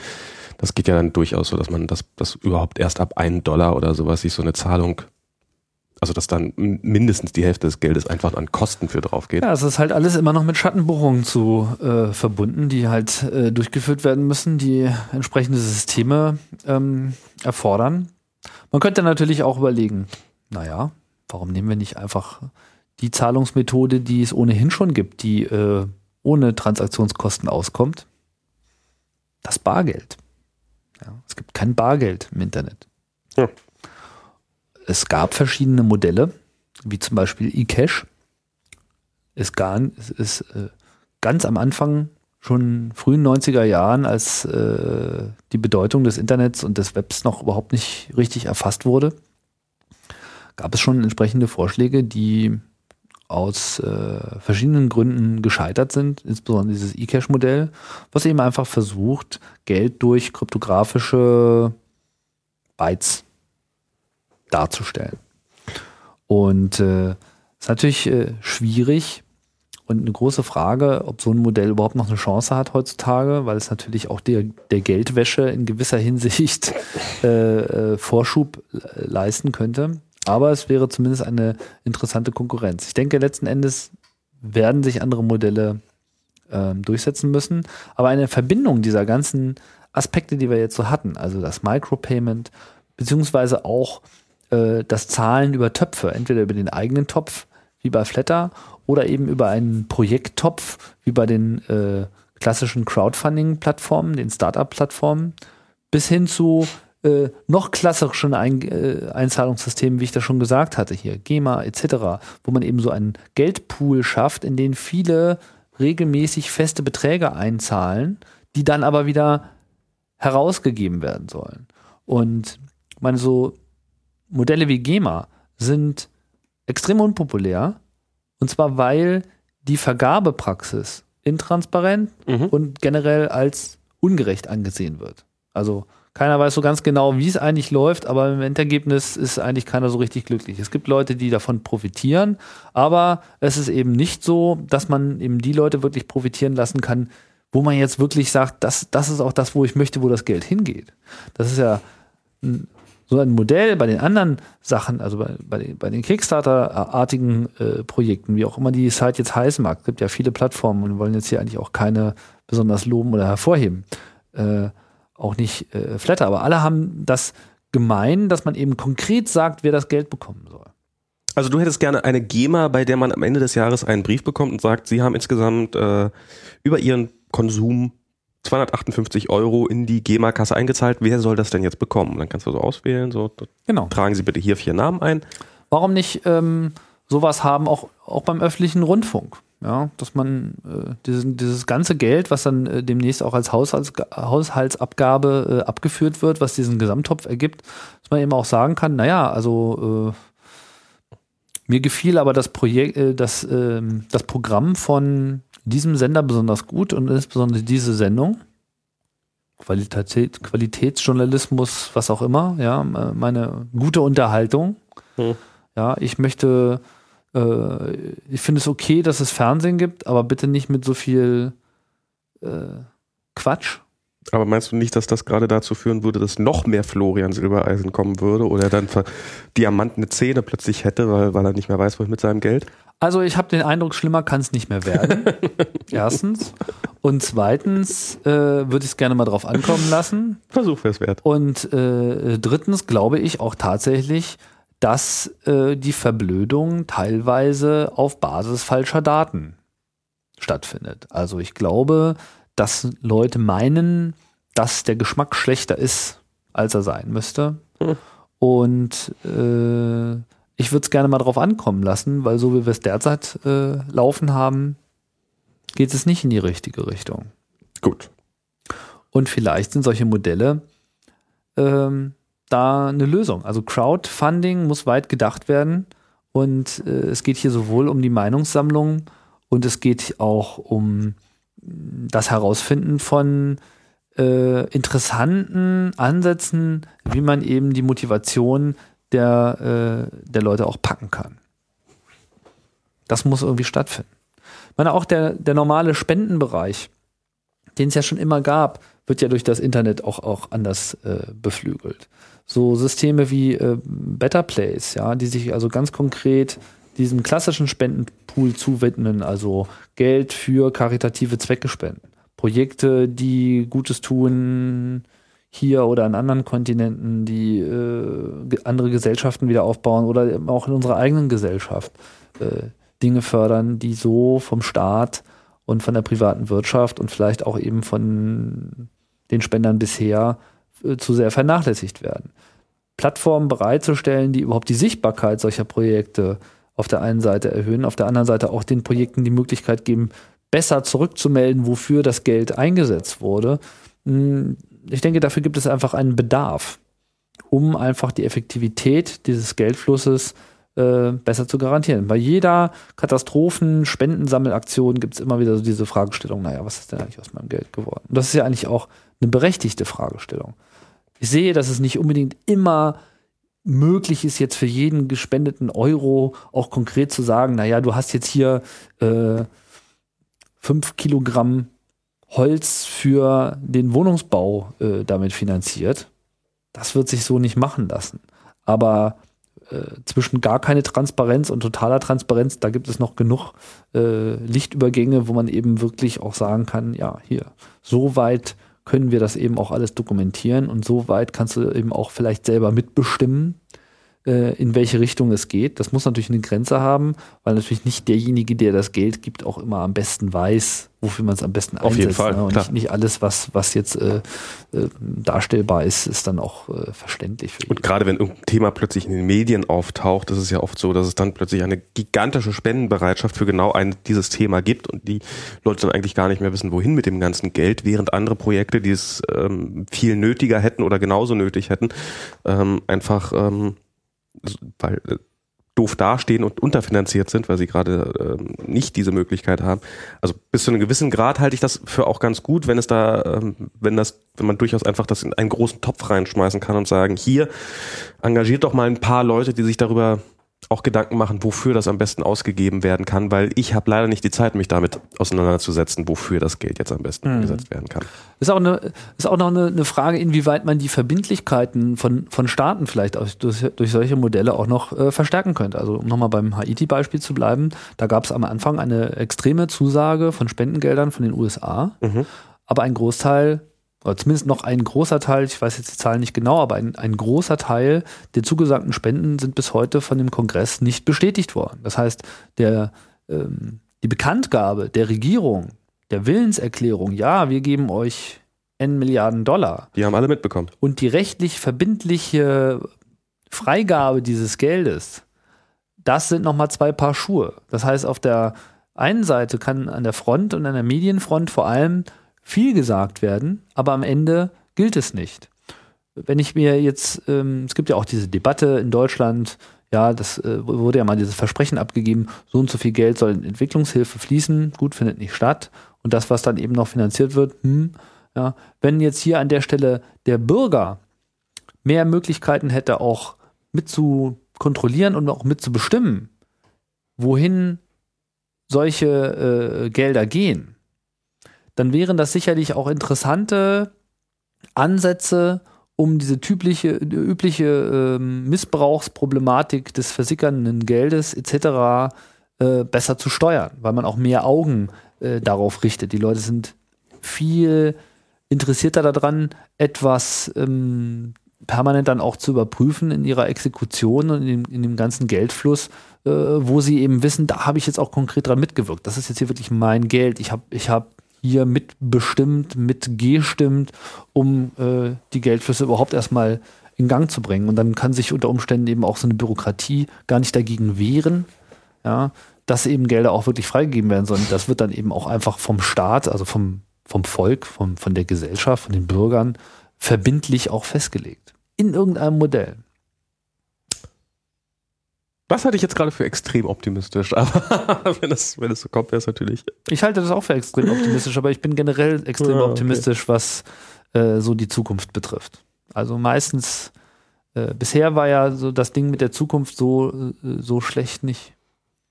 Das geht ja dann durchaus so, dass man das, das überhaupt erst ab einen Dollar oder sowas sich so eine Zahlung also dass dann mindestens die Hälfte des Geldes einfach an Kosten für drauf geht. Ja, es ist halt alles immer noch mit Schattenbuchungen zu äh, verbunden, die halt äh, durchgeführt werden müssen, die entsprechende Systeme ähm, erfordern. Man könnte natürlich auch überlegen, naja, warum nehmen wir nicht einfach die Zahlungsmethode, die es ohnehin schon gibt, die äh, ohne Transaktionskosten auskommt? Das Bargeld. Ja, es gibt kein Bargeld im Internet. Ja. Es gab verschiedene Modelle, wie zum Beispiel eCash. Es, es ist äh, ganz am Anfang, schon frühen 90er Jahren, als äh, die Bedeutung des Internets und des Webs noch überhaupt nicht richtig erfasst wurde, gab es schon entsprechende Vorschläge, die aus äh, verschiedenen Gründen gescheitert sind, insbesondere dieses eCash-Modell, was eben einfach versucht, Geld durch kryptografische Bytes darzustellen. Und äh, ist natürlich äh, schwierig und eine große Frage, ob so ein Modell überhaupt noch eine Chance hat heutzutage, weil es natürlich auch der, der Geldwäsche in gewisser Hinsicht äh, äh, Vorschub leisten könnte. Aber es wäre zumindest eine interessante Konkurrenz. Ich denke, letzten Endes werden sich andere Modelle äh, durchsetzen müssen. Aber eine Verbindung dieser ganzen Aspekte, die wir jetzt so hatten, also das Micropayment, beziehungsweise auch äh, das Zahlen über Töpfe, entweder über den eigenen Topf, wie bei Flatter, oder eben über einen Projekttopf, wie bei den äh, klassischen Crowdfunding-Plattformen, den Startup-Plattformen, bis hin zu äh, noch klassischen Ein äh, Einzahlungssystemen, wie ich das schon gesagt hatte, hier GEMA etc., wo man eben so einen Geldpool schafft, in den viele regelmäßig feste Beträge einzahlen, die dann aber wieder herausgegeben werden sollen. Und meine, so Modelle wie GEMA sind extrem unpopulär, und zwar weil die Vergabepraxis intransparent mhm. und generell als ungerecht angesehen wird. Also keiner weiß so ganz genau, wie es eigentlich läuft, aber im Endergebnis ist eigentlich keiner so richtig glücklich. Es gibt Leute, die davon profitieren, aber es ist eben nicht so, dass man eben die Leute wirklich profitieren lassen kann, wo man jetzt wirklich sagt, das, das ist auch das, wo ich möchte, wo das Geld hingeht. Das ist ja so ein Modell bei den anderen Sachen, also bei, bei den, bei den Kickstarter-artigen äh, Projekten, wie auch immer die Site jetzt heißen mag. Es gibt ja viele Plattformen und wir wollen jetzt hier eigentlich auch keine besonders loben oder hervorheben. Äh, auch nicht äh, Flatter, aber alle haben das gemein, dass man eben konkret sagt, wer das Geld bekommen soll. Also du hättest gerne eine GEMA, bei der man am Ende des Jahres einen Brief bekommt und sagt, sie haben insgesamt äh, über ihren Konsum 258 Euro in die GEMA-Kasse eingezahlt. Wer soll das denn jetzt bekommen? Dann kannst du so auswählen, so genau. tragen Sie bitte hier vier Namen ein. Warum nicht ähm, sowas haben, auch, auch beim öffentlichen Rundfunk? Ja, dass man äh, diesen, dieses ganze Geld, was dann äh, demnächst auch als Haushalts, Haushaltsabgabe äh, abgeführt wird, was diesen Gesamttopf ergibt, dass man eben auch sagen kann, naja, also äh, mir gefiel aber das Projekt, äh, das, äh, das Programm von diesem Sender besonders gut und insbesondere diese Sendung. Qualität, Qualitätsjournalismus, was auch immer, ja, meine gute Unterhaltung. Hm. Ja, ich möchte äh, ich finde es okay, dass es Fernsehen gibt, aber bitte nicht mit so viel äh, Quatsch. Aber meinst du nicht, dass das gerade dazu führen würde, dass noch mehr Florian Silbereisen kommen würde oder dann diamantene Zähne plötzlich hätte, weil, weil er nicht mehr weiß, was mit seinem Geld? Also ich habe den Eindruck, schlimmer kann es nicht mehr werden. <laughs> Erstens. Und zweitens äh, würde ich es gerne mal drauf ankommen lassen. Versuch wäre es wert. Und äh, drittens glaube ich auch tatsächlich, dass äh, die Verblödung teilweise auf Basis falscher Daten stattfindet. Also ich glaube, dass Leute meinen, dass der Geschmack schlechter ist, als er sein müsste. Hm. Und äh, ich würde es gerne mal drauf ankommen lassen, weil so wie wir es derzeit äh, laufen haben, geht es nicht in die richtige Richtung. Gut. Und vielleicht sind solche Modelle ähm, da eine Lösung. Also Crowdfunding muss weit gedacht werden und äh, es geht hier sowohl um die Meinungssammlung und es geht auch um das Herausfinden von äh, interessanten Ansätzen, wie man eben die Motivation der, äh, der Leute auch packen kann. Das muss irgendwie stattfinden. Ich meine, auch der, der normale Spendenbereich, den es ja schon immer gab, wird ja durch das Internet auch, auch anders äh, beflügelt. So Systeme wie äh, Better Place, ja, die sich also ganz konkret diesem klassischen Spendenpool zuwidmen, also Geld für karitative Zwecke spenden. Projekte, die Gutes tun hier oder an anderen Kontinenten, die äh, andere Gesellschaften wieder aufbauen oder auch in unserer eigenen Gesellschaft äh, Dinge fördern, die so vom Staat und von der privaten Wirtschaft und vielleicht auch eben von den Spendern bisher äh, zu sehr vernachlässigt werden. Plattformen bereitzustellen, die überhaupt die Sichtbarkeit solcher Projekte auf der einen Seite erhöhen, auf der anderen Seite auch den Projekten die Möglichkeit geben, besser zurückzumelden, wofür das Geld eingesetzt wurde. Hm, ich denke, dafür gibt es einfach einen Bedarf, um einfach die Effektivität dieses Geldflusses äh, besser zu garantieren. Bei jeder Katastrophen-Spendensammelaktion gibt es immer wieder so diese Fragestellung, naja, was ist denn eigentlich aus meinem Geld geworden? Und das ist ja eigentlich auch eine berechtigte Fragestellung. Ich sehe, dass es nicht unbedingt immer möglich ist, jetzt für jeden gespendeten Euro auch konkret zu sagen, naja, du hast jetzt hier äh, fünf Kilogramm Holz für den Wohnungsbau äh, damit finanziert. Das wird sich so nicht machen lassen. Aber äh, zwischen gar keine Transparenz und totaler Transparenz, da gibt es noch genug äh, Lichtübergänge, wo man eben wirklich auch sagen kann, ja, hier, so weit können wir das eben auch alles dokumentieren. Und so weit kannst du eben auch vielleicht selber mitbestimmen, in welche Richtung es geht. Das muss natürlich eine Grenze haben, weil natürlich nicht derjenige, der das Geld gibt, auch immer am besten weiß, wofür man es am besten Auf einsetzt. Jeden Fall, ne? Und nicht, nicht, alles, was, was jetzt äh, äh, darstellbar ist, ist dann auch äh, verständlich. Und gerade wenn irgendein Thema plötzlich in den Medien auftaucht, ist es ja oft so, dass es dann plötzlich eine gigantische Spendenbereitschaft für genau ein, dieses Thema gibt und die Leute dann eigentlich gar nicht mehr wissen, wohin mit dem ganzen Geld, während andere Projekte, die es ähm, viel nötiger hätten oder genauso nötig hätten, ähm, einfach ähm, weil äh, doof dastehen und unterfinanziert sind, weil sie gerade ähm, nicht diese Möglichkeit haben. Also bis zu einem gewissen Grad halte ich das für auch ganz gut, wenn es da, ähm, wenn das, wenn man durchaus einfach das in einen großen Topf reinschmeißen kann und sagen, hier engagiert doch mal ein paar Leute, die sich darüber auch Gedanken machen, wofür das am besten ausgegeben werden kann, weil ich habe leider nicht die Zeit, mich damit auseinanderzusetzen, wofür das Geld jetzt am besten mhm. eingesetzt werden kann. Ist auch, eine, ist auch noch eine, eine, Frage, inwieweit man die Verbindlichkeiten von, von Staaten vielleicht durch, durch solche Modelle auch noch äh, verstärken könnte. Also um nochmal beim Haiti-Beispiel zu bleiben, da gab es am Anfang eine extreme Zusage von Spendengeldern von den USA, mhm. aber ein Großteil oder zumindest noch ein großer Teil, ich weiß jetzt die Zahlen nicht genau, aber ein, ein großer Teil der zugesagten Spenden sind bis heute von dem Kongress nicht bestätigt worden. Das heißt, der, ähm, die Bekanntgabe der Regierung, der Willenserklärung, ja, wir geben euch N Milliarden Dollar. Die haben alle mitbekommen. Und die rechtlich verbindliche Freigabe dieses Geldes, das sind nochmal zwei Paar Schuhe. Das heißt, auf der einen Seite kann an der Front und an der Medienfront vor allem viel gesagt werden, aber am Ende gilt es nicht. Wenn ich mir jetzt, ähm, es gibt ja auch diese Debatte in Deutschland, ja, das äh, wurde ja mal dieses Versprechen abgegeben, so und so viel Geld soll in Entwicklungshilfe fließen, gut, findet nicht statt. Und das, was dann eben noch finanziert wird, hm, ja, wenn jetzt hier an der Stelle der Bürger mehr Möglichkeiten hätte, auch mit zu kontrollieren und auch mit zu bestimmen, wohin solche äh, Gelder gehen, dann wären das sicherlich auch interessante Ansätze, um diese typische, übliche ähm, Missbrauchsproblematik des versickernden Geldes etc. Äh, besser zu steuern, weil man auch mehr Augen äh, darauf richtet. Die Leute sind viel interessierter daran, etwas ähm, permanent dann auch zu überprüfen in ihrer Exekution und in dem, in dem ganzen Geldfluss, äh, wo sie eben wissen, da habe ich jetzt auch konkret dran mitgewirkt. Das ist jetzt hier wirklich mein Geld. Ich habe ich hab hier mitbestimmt, mitgestimmt, um äh, die Geldflüsse überhaupt erstmal in Gang zu bringen. Und dann kann sich unter Umständen eben auch so eine Bürokratie gar nicht dagegen wehren, ja, dass eben Gelder auch wirklich freigegeben werden, sondern das wird dann eben auch einfach vom Staat, also vom, vom Volk, vom, von der Gesellschaft, von den Bürgern verbindlich auch festgelegt. In irgendeinem Modell. Was hatte ich jetzt gerade für extrem optimistisch, <laughs> aber wenn es wenn so kommt, wäre es natürlich. Ich halte das auch für extrem <laughs> optimistisch, aber ich bin generell extrem Ja, okay. optimistisch, was äh, so die Zukunft betrifft. Also meistens, äh, bisher war ja so das Ding mit der Zukunft so, äh, so schlecht nicht.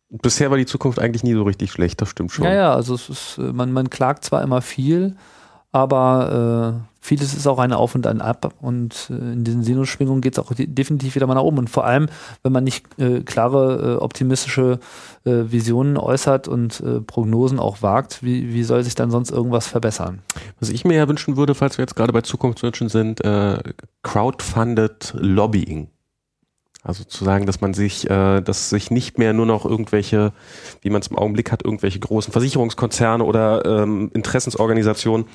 Bisher war die Zukunft eigentlich nie so richtig schlecht, das stimmt schon. Ja, ja, also ist, äh, man, man klagt zwar immer viel, aber äh, vieles ist auch ein Auf und ein Ab und äh, in diesen Sinusschwingungen geht es auch de definitiv wieder mal nach oben. Und vor allem, wenn man nicht äh, klare, äh, optimistische äh, Visionen äußert und äh, Prognosen auch wagt, wie, wie soll sich dann sonst irgendwas verbessern? Was ich mir ja wünschen würde, falls wir jetzt gerade bei Zukunftswünschen sind, crowdfunded Lobbying. Also zu sagen, dass man sich, äh, dass sich nicht mehr nur noch irgendwelche, wie man es im Augenblick hat, irgendwelche großen Versicherungskonzerne oder ähm, Interessensorganisationen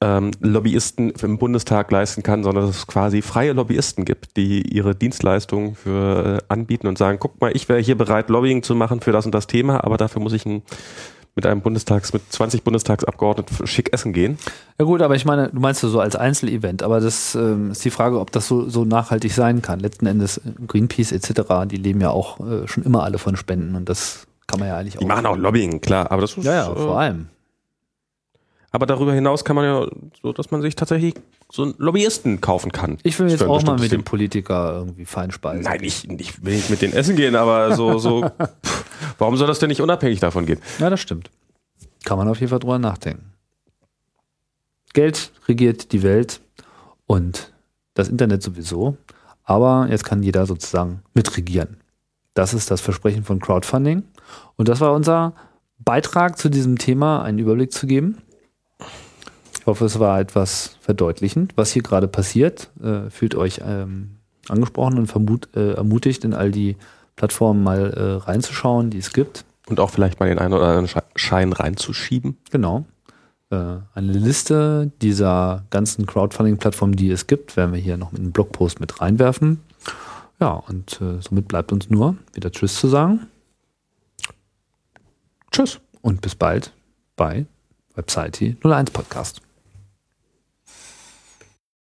ähm, Lobbyisten im Bundestag leisten kann, sondern dass es quasi freie Lobbyisten gibt, die ihre Dienstleistungen für äh, anbieten und sagen, guck mal, ich wäre hier bereit, Lobbying zu machen für das und das Thema, aber dafür muss ich ein, mit einem Bundestags, mit 20 Bundestagsabgeordneten schick essen gehen. Ja gut, aber ich meine, du meinst so als Einzelevent, aber das ähm, ist die Frage, ob das so, so nachhaltig sein kann. Letzten Endes äh, Greenpeace etc., die leben ja auch äh, schon immer alle von Spenden und das kann man ja eigentlich Die machen auch Lobbying, klar, aber das ist, Ja, ja, äh, vor allem. Aber darüber hinaus kann man ja so, dass man sich tatsächlich so einen Lobbyisten kaufen kann. Ich will jetzt auch mal mit dem. Politiker irgendwie feinspeisen. Nein, ich, ich will nicht mit denen essen gehen, aber so, so, pff, <laughs> warum soll das denn nicht unabhängig davon gehen? Ja, das stimmt. Kann man auf jeden Fall drüber nachdenken. Geld regiert die Welt und das Internet sowieso. Aber jetzt kann jeder sozusagen mitregieren. Das ist das Versprechen von Crowdfunding. Und das war unser Beitrag zu diesem Thema, einen Überblick zu geben. Ich hoffe, es war etwas verdeutlichend, was hier gerade passiert. Äh, fühlt euch ähm, angesprochen und vermut, äh, ermutigt, in all die Plattformen mal äh, reinzuschauen, die es gibt. Und auch vielleicht mal den einen oder anderen Sche- Schein reinzuschieben. Genau. Äh, eine Liste dieser ganzen Crowdfunding-Plattformen, die es gibt, werden wir hier noch in einen Blogpost mit reinwerfen. Ja, und äh, somit bleibt uns nur wieder Tschüss zu sagen Tschüss. und bis bald bei Website 01 Podcast.